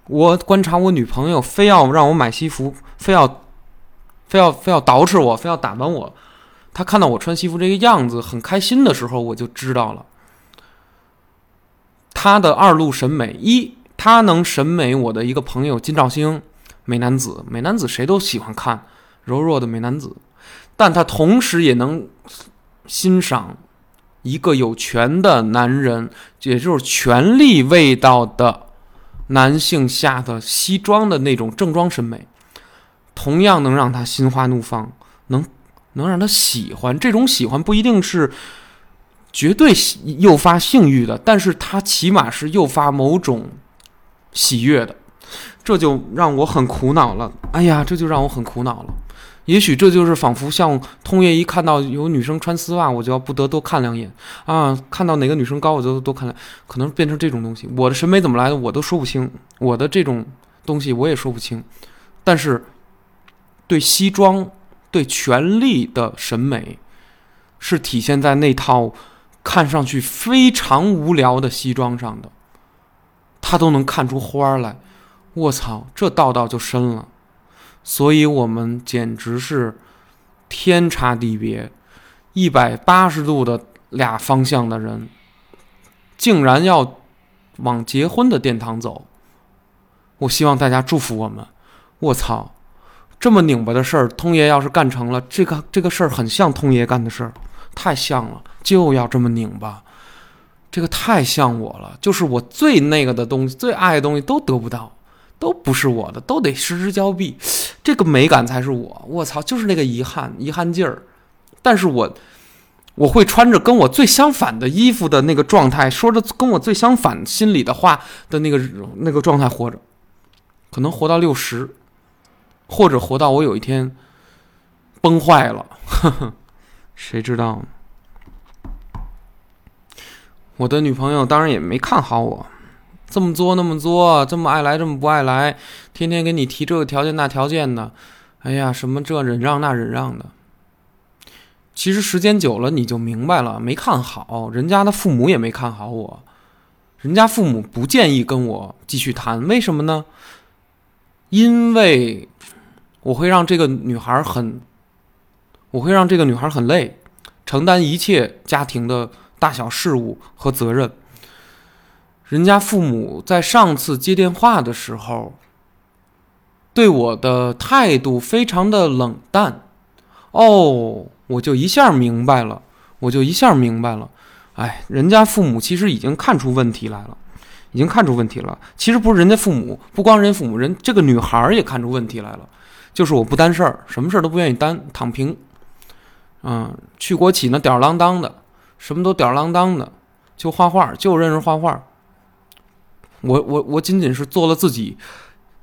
我观察我女朋友非要让我买西服，非要，非要非要捯饬我，非要打扮我。她看到我穿西服这个样子很开心的时候，我就知道了。她的二路审美，一，她能审美我的一个朋友金兆星。美男子，美男子谁都喜欢看柔弱的美男子，但他同时也能欣赏一个有权的男人，也就是权力味道的男性下的西装的那种正装审美，同样能让他心花怒放，能能让他喜欢。这种喜欢不一定是绝对诱发性欲的，但是他起码是诱发某种喜悦的。这就让我很苦恼了。哎呀，这就让我很苦恼了。也许这就是仿佛像通爷一看到有女生穿丝袜，我就要不得多看两眼啊。看到哪个女生高，我就多看两，可能变成这种东西。我的审美怎么来的，我都说不清。我的这种东西我也说不清。但是，对西装、对权力的审美，是体现在那套看上去非常无聊的西装上的，他都能看出花来。我操，这道道就深了，所以我们简直是天差地别，一百八十度的俩方向的人，竟然要往结婚的殿堂走。我希望大家祝福我们。我操，这么拧巴的事儿，通爷要是干成了，这个这个事儿很像通爷干的事儿，太像了，就要这么拧巴，这个太像我了，就是我最那个的东西，最爱的东西都得不到。都不是我的，都得失之交臂，这个美感才是我。我操，就是那个遗憾，遗憾劲儿。但是我我会穿着跟我最相反的衣服的那个状态，说着跟我最相反心里的话的那个那个状态活着，可能活到六十，或者活到我有一天崩坏了，呵呵，谁知道呢？我的女朋友当然也没看好我。这么作那么作，这么爱来这么不爱来，天天给你提这个条件那条件的，哎呀，什么这忍让那忍让的。其实时间久了你就明白了，没看好，人家的父母也没看好我，人家父母不建议跟我继续谈，为什么呢？因为我会让这个女孩很，我会让这个女孩很累，承担一切家庭的大小事务和责任。人家父母在上次接电话的时候，对我的态度非常的冷淡，哦，我就一下明白了，我就一下明白了，哎，人家父母其实已经看出问题来了，已经看出问题了。其实不是人家父母，不光人家父母，人这个女孩也看出问题来了，就是我不担事儿，什么事儿都不愿意担，躺平，嗯，去国企那吊儿郎当的，什么都吊儿郎当的，就画画，就认识画画。我我我仅仅是做了自己，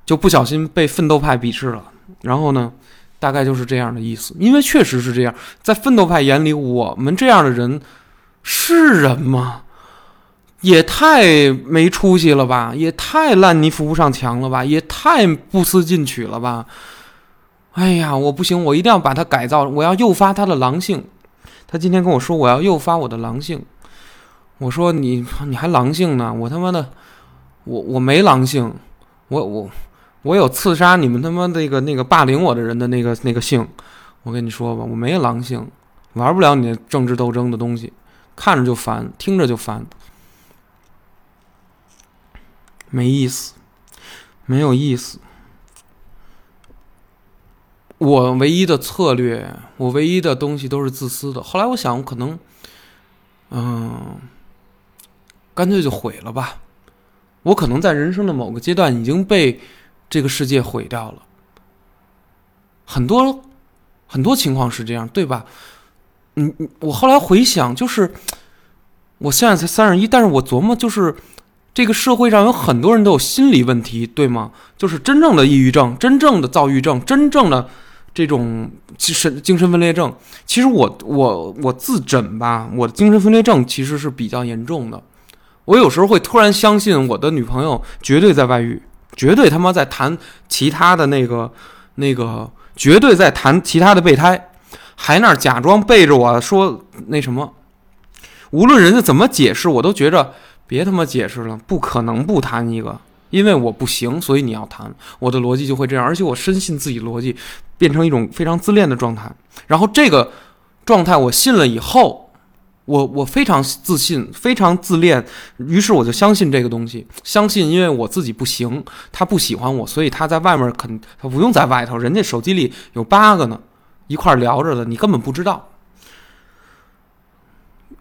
就不小心被奋斗派鄙视了。然后呢，大概就是这样的意思。因为确实是这样，在奋斗派眼里，我们这样的人是人吗？也太没出息了吧！也太烂泥扶不上墙了吧！也太不思进取了吧！哎呀，我不行，我一定要把他改造，我要诱发他的狼性。他今天跟我说，我要诱发我的狼性。我说你你还狼性呢？我他妈的！我我没狼性，我我我有刺杀你们他妈那个那个霸凌我的人的那个那个性，我跟你说吧，我没狼性，玩不了你政治斗争的东西，看着就烦，听着就烦，没意思，没有意思。我唯一的策略，我唯一的东西都是自私的。后来我想，我可能，嗯，干脆就毁了吧。我可能在人生的某个阶段已经被这个世界毁掉了，很多很多情况是这样，对吧？嗯，我后来回想，就是我现在才三十一，但是我琢磨，就是这个社会上有很多人都有心理问题，对吗？就是真正的抑郁症，真正的躁郁症，真正的这种精神精神分裂症。其实我我我自诊吧，我的精神分裂症其实是比较严重的。我有时候会突然相信我的女朋友绝对在外遇，绝对他妈在谈其他的那个那个，绝对在谈其他的备胎。还那假装背着我说那什么，无论人家怎么解释，我都觉着别他妈解释了，不可能不谈一个，因为我不行，所以你要谈，我的逻辑就会这样，而且我深信自己逻辑变成一种非常自恋的状态，然后这个状态我信了以后，我我非常自信，非常自恋，于是我就相信这个东西，相信因为我自己不行，他不喜欢我，所以他在外面肯他不用在外头，人家手机里有八个呢。一块聊着的，你根本不知道。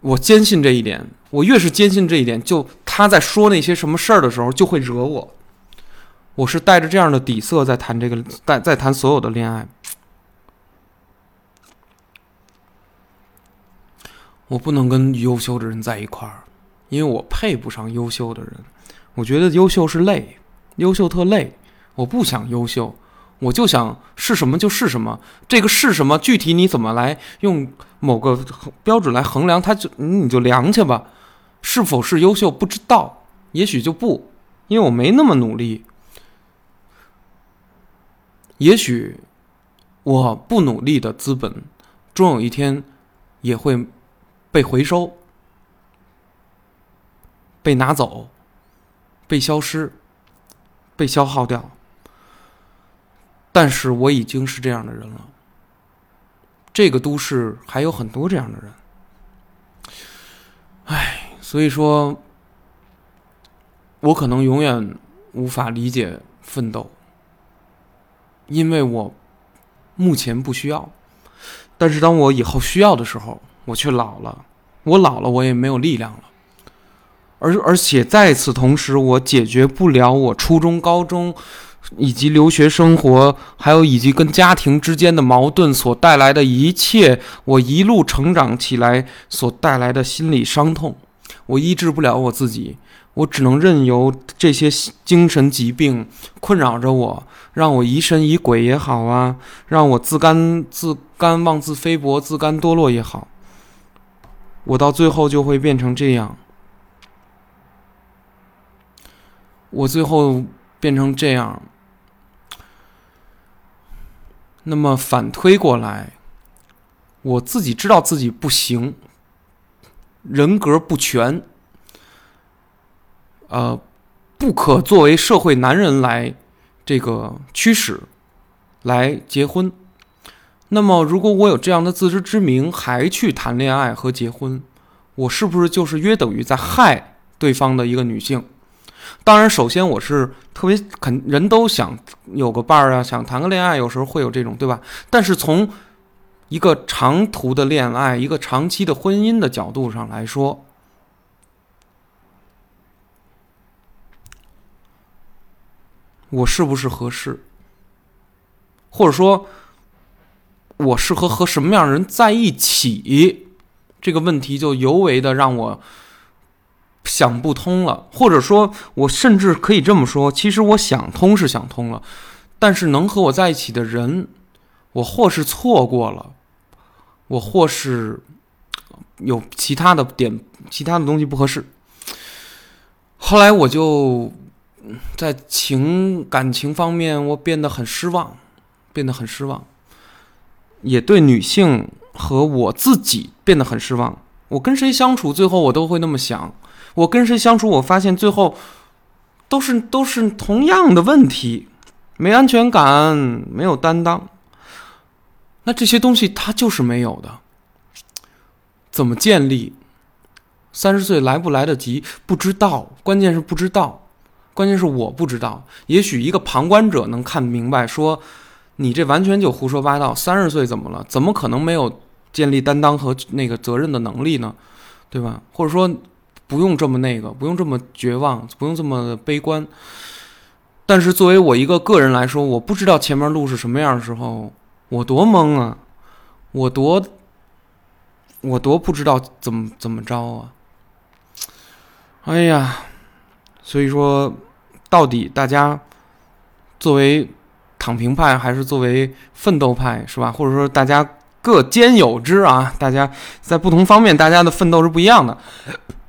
我坚信这一点，我越是坚信这一点，就他在说那些什么事儿的时候，就会惹我。我是带着这样的底色在谈这个，在在谈所有的恋爱。我不能跟优秀的人在一块儿，因为我配不上优秀的人。我觉得优秀是累，优秀特累，我不想优秀。我就想是什么就是什么，这个是什么具体你怎么来用某个标准来衡量，它就你就量去吧。是否是优秀不知道，也许就不，因为我没那么努力。也许我不努力的资本，终有一天也会被回收、被拿走、被消失、被消耗掉。但是我已经是这样的人了。这个都市还有很多这样的人，唉，所以说，我可能永远无法理解奋斗，因为我目前不需要。但是当我以后需要的时候，我却老了。我老了，我也没有力量了。而而且在此同时，我解决不了我初中、高中。以及留学生活，还有以及跟家庭之间的矛盾所带来的一切，我一路成长起来所带来的心理伤痛，我医治不了我自己，我只能任由这些精神疾病困扰着我，让我疑神疑鬼也好啊，让我自甘自甘妄自菲薄、自甘堕落也好，我到最后就会变成这样，我最后变成这样。那么反推过来，我自己知道自己不行，人格不全，呃，不可作为社会男人来这个驱使来结婚。那么，如果我有这样的自知之明，还去谈恋爱和结婚，我是不是就是约等于在害对方的一个女性？当然，首先我是特别肯，人都想有个伴儿啊，想谈个恋爱，有时候会有这种，对吧？但是从一个长途的恋爱、一个长期的婚姻的角度上来说，我是不是合适？或者说，我适合和什么样的人在一起？这个问题就尤为的让我。想不通了，或者说，我甚至可以这么说：，其实我想通是想通了，但是能和我在一起的人，我或是错过了，我或是有其他的点、其他的东西不合适。后来我就在情感情方面，我变得很失望，变得很失望，也对女性和我自己变得很失望。我跟谁相处，最后我都会那么想。我跟谁相处，我发现最后都是都是同样的问题：没安全感，没有担当。那这些东西它就是没有的。怎么建立？三十岁来不来得及？不知道。关键是不知道。关键是我不知道。也许一个旁观者能看明白，说你这完全就胡说八道。三十岁怎么了？怎么可能没有建立担当和那个责任的能力呢？对吧？或者说？不用这么那个，不用这么绝望，不用这么悲观。但是作为我一个个人来说，我不知道前面路是什么样的时候，我多懵啊！我多我多不知道怎么怎么着啊！哎呀，所以说，到底大家作为躺平派还是作为奋斗派，是吧？或者说大家各兼有之啊？大家在不同方面，大家的奋斗是不一样的。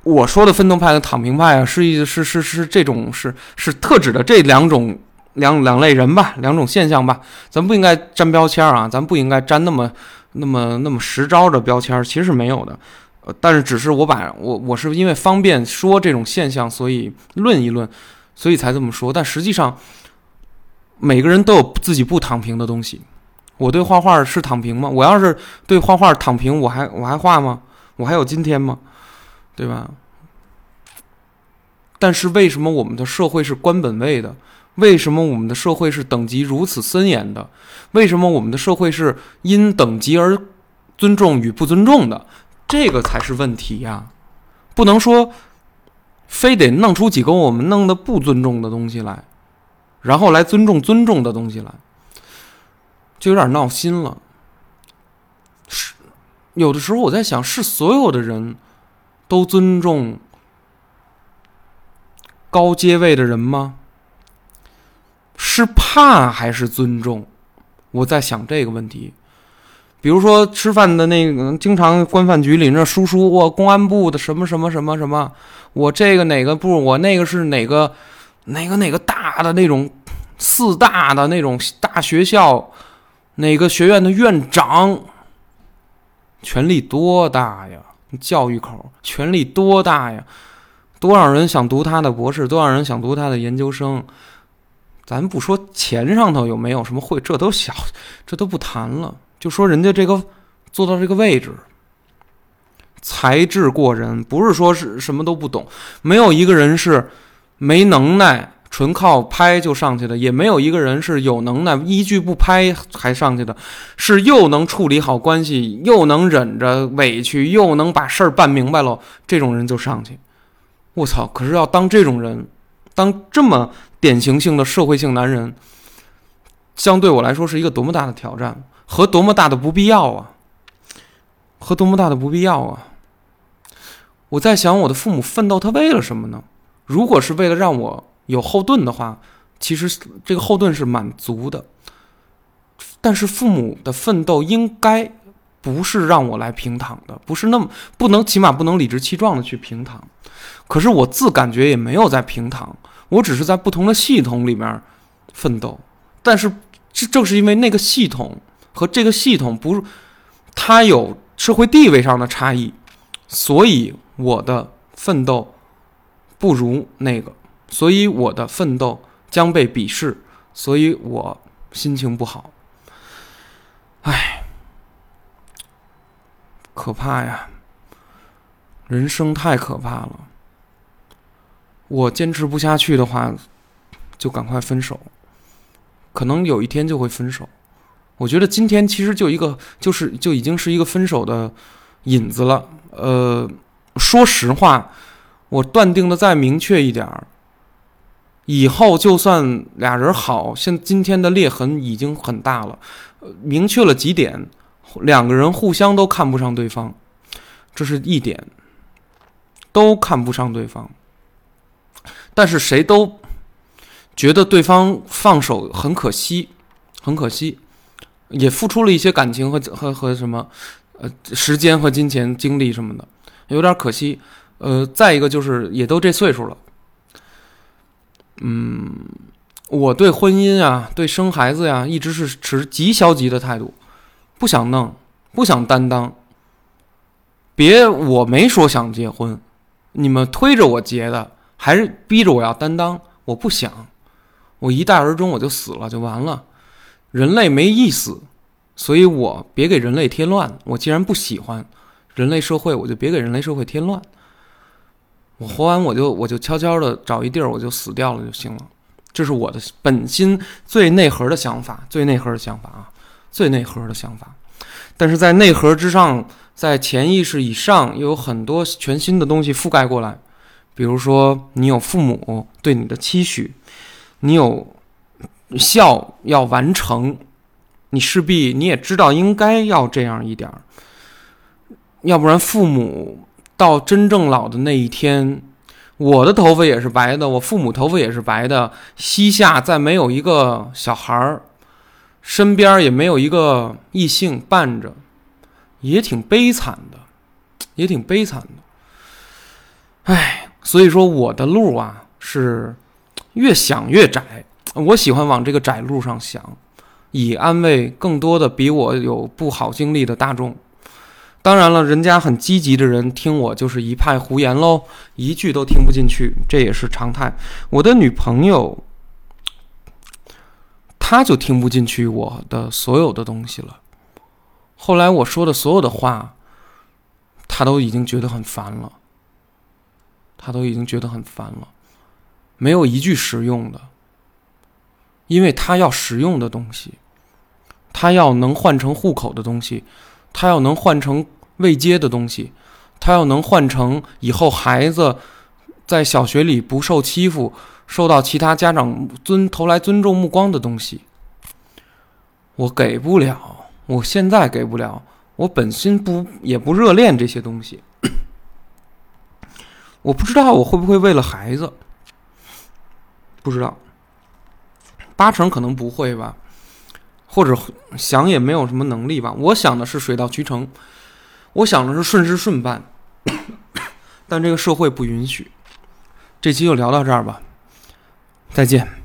我说的奋斗派和躺平派啊，是一是是是这种是是特指的这两种两两类人吧，两种现象吧。咱不应该沾标签啊，咱不应该沾那么那么那么实招的标签，其实是没有的。呃，但是只是我把我我是因为方便说这种现象，所以论一论，所以才这么说。但实际上，每个人都有自己不躺平的东西。我对画画是躺平吗？我要是对画画躺平，我还我还画吗？我还有今天吗？对吧？但是为什么我们的社会是官本位的？为什么我们的社会是等级如此森严的？为什么我们的社会是因等级而尊重与不尊重的？这个才是问题呀！不能说非得弄出几个我们弄的不尊重的东西来，然后来尊重尊重的东西来，就有点闹心了。是有的时候我在想，是所有的人。都尊重高阶位的人吗？是怕还是尊重？我在想这个问题。比如说吃饭的那个，经常官饭局里那叔叔，我公安部的什么什么什么什么，我这个哪个部，我那个是哪个哪个哪个大的那种四大的那种大学校，哪个学院的院长，权力多大呀？教育口权力多大呀？多少人想读他的博士？多少人想读他的研究生？咱不说钱上头有没有什么会，这都小，这都不谈了。就说人家这个做到这个位置，才智过人，不是说是什么都不懂，没有一个人是没能耐。纯靠拍就上去的，也没有一个人是有能耐一句不拍还上去的，是又能处理好关系，又能忍着委屈，又能把事儿办明白了，这种人就上去。我操！可是要当这种人，当这么典型性的社会性男人，相对我来说是一个多么大的挑战和多么大的不必要啊！和多么大的不必要啊！我在想，我的父母奋斗，他为了什么呢？如果是为了让我。有后盾的话，其实这个后盾是满足的。但是父母的奋斗应该不是让我来平躺的，不是那么不能，起码不能理直气壮的去平躺。可是我自感觉也没有在平躺，我只是在不同的系统里面奋斗。但是这正是因为那个系统和这个系统不，它有社会地位上的差异，所以我的奋斗不如那个。所以我的奋斗将被鄙视，所以我心情不好。唉，可怕呀！人生太可怕了。我坚持不下去的话，就赶快分手。可能有一天就会分手。我觉得今天其实就一个，就是就已经是一个分手的引子了。呃，说实话，我断定的再明确一点儿。以后就算俩人好，现今天的裂痕已经很大了，明确了几点，两个人互相都看不上对方，这是一点，都看不上对方，但是谁都觉得对方放手很可惜，很可惜，也付出了一些感情和和和什么，呃，时间和金钱、精力什么的，有点可惜，呃，再一个就是也都这岁数了。嗯，我对婚姻啊，对生孩子呀，一直是持极消极的态度，不想弄，不想担当。别，我没说想结婚，你们推着我结的，还是逼着我要担当。我不想，我一代而终，我就死了就完了。人类没意思，所以我别给人类添乱。我既然不喜欢人类社会，我就别给人类社会添乱。我活完我就我就悄悄的找一地儿我就死掉了就行了，这是我的本心最内核的想法，最内核的想法啊，最内核的想法。但是在内核之上，在潜意识以上，又有很多全新的东西覆盖过来。比如说，你有父母对你的期许，你有孝要完成，你势必你也知道应该要这样一点儿，要不然父母到真正老的那一天，我的头发也是白的，我父母头发也是白的，膝下再没有一个小孩儿，身边也没有一个异性伴着，也挺悲惨的，也挺悲惨的。唉，所以说我的路啊是越想越窄，我喜欢往这个窄路上想，以安慰更多的比我有不好经历的大众。当然了，人家很积极的人听我就是一派胡言喽，一句都听不进去，这也是常态。我的女朋友，她就听不进去我的所有的东西了。后来我说的所有的话，她都已经觉得很烦了。她都已经觉得很烦了，没有一句实用的，因为她要实用的东西，她要能换成户口的东西。他要能换成未接的东西，他要能换成以后孩子在小学里不受欺负、受到其他家长尊投来尊重目光的东西，我给不了，我现在给不了，我本心不也不热恋这些东西，我不知道我会不会为了孩子，不知道，八成可能不会吧。或者想也没有什么能力吧。我想的是水到渠成，我想的是顺势顺办，但这个社会不允许。这期就聊到这儿吧，再见。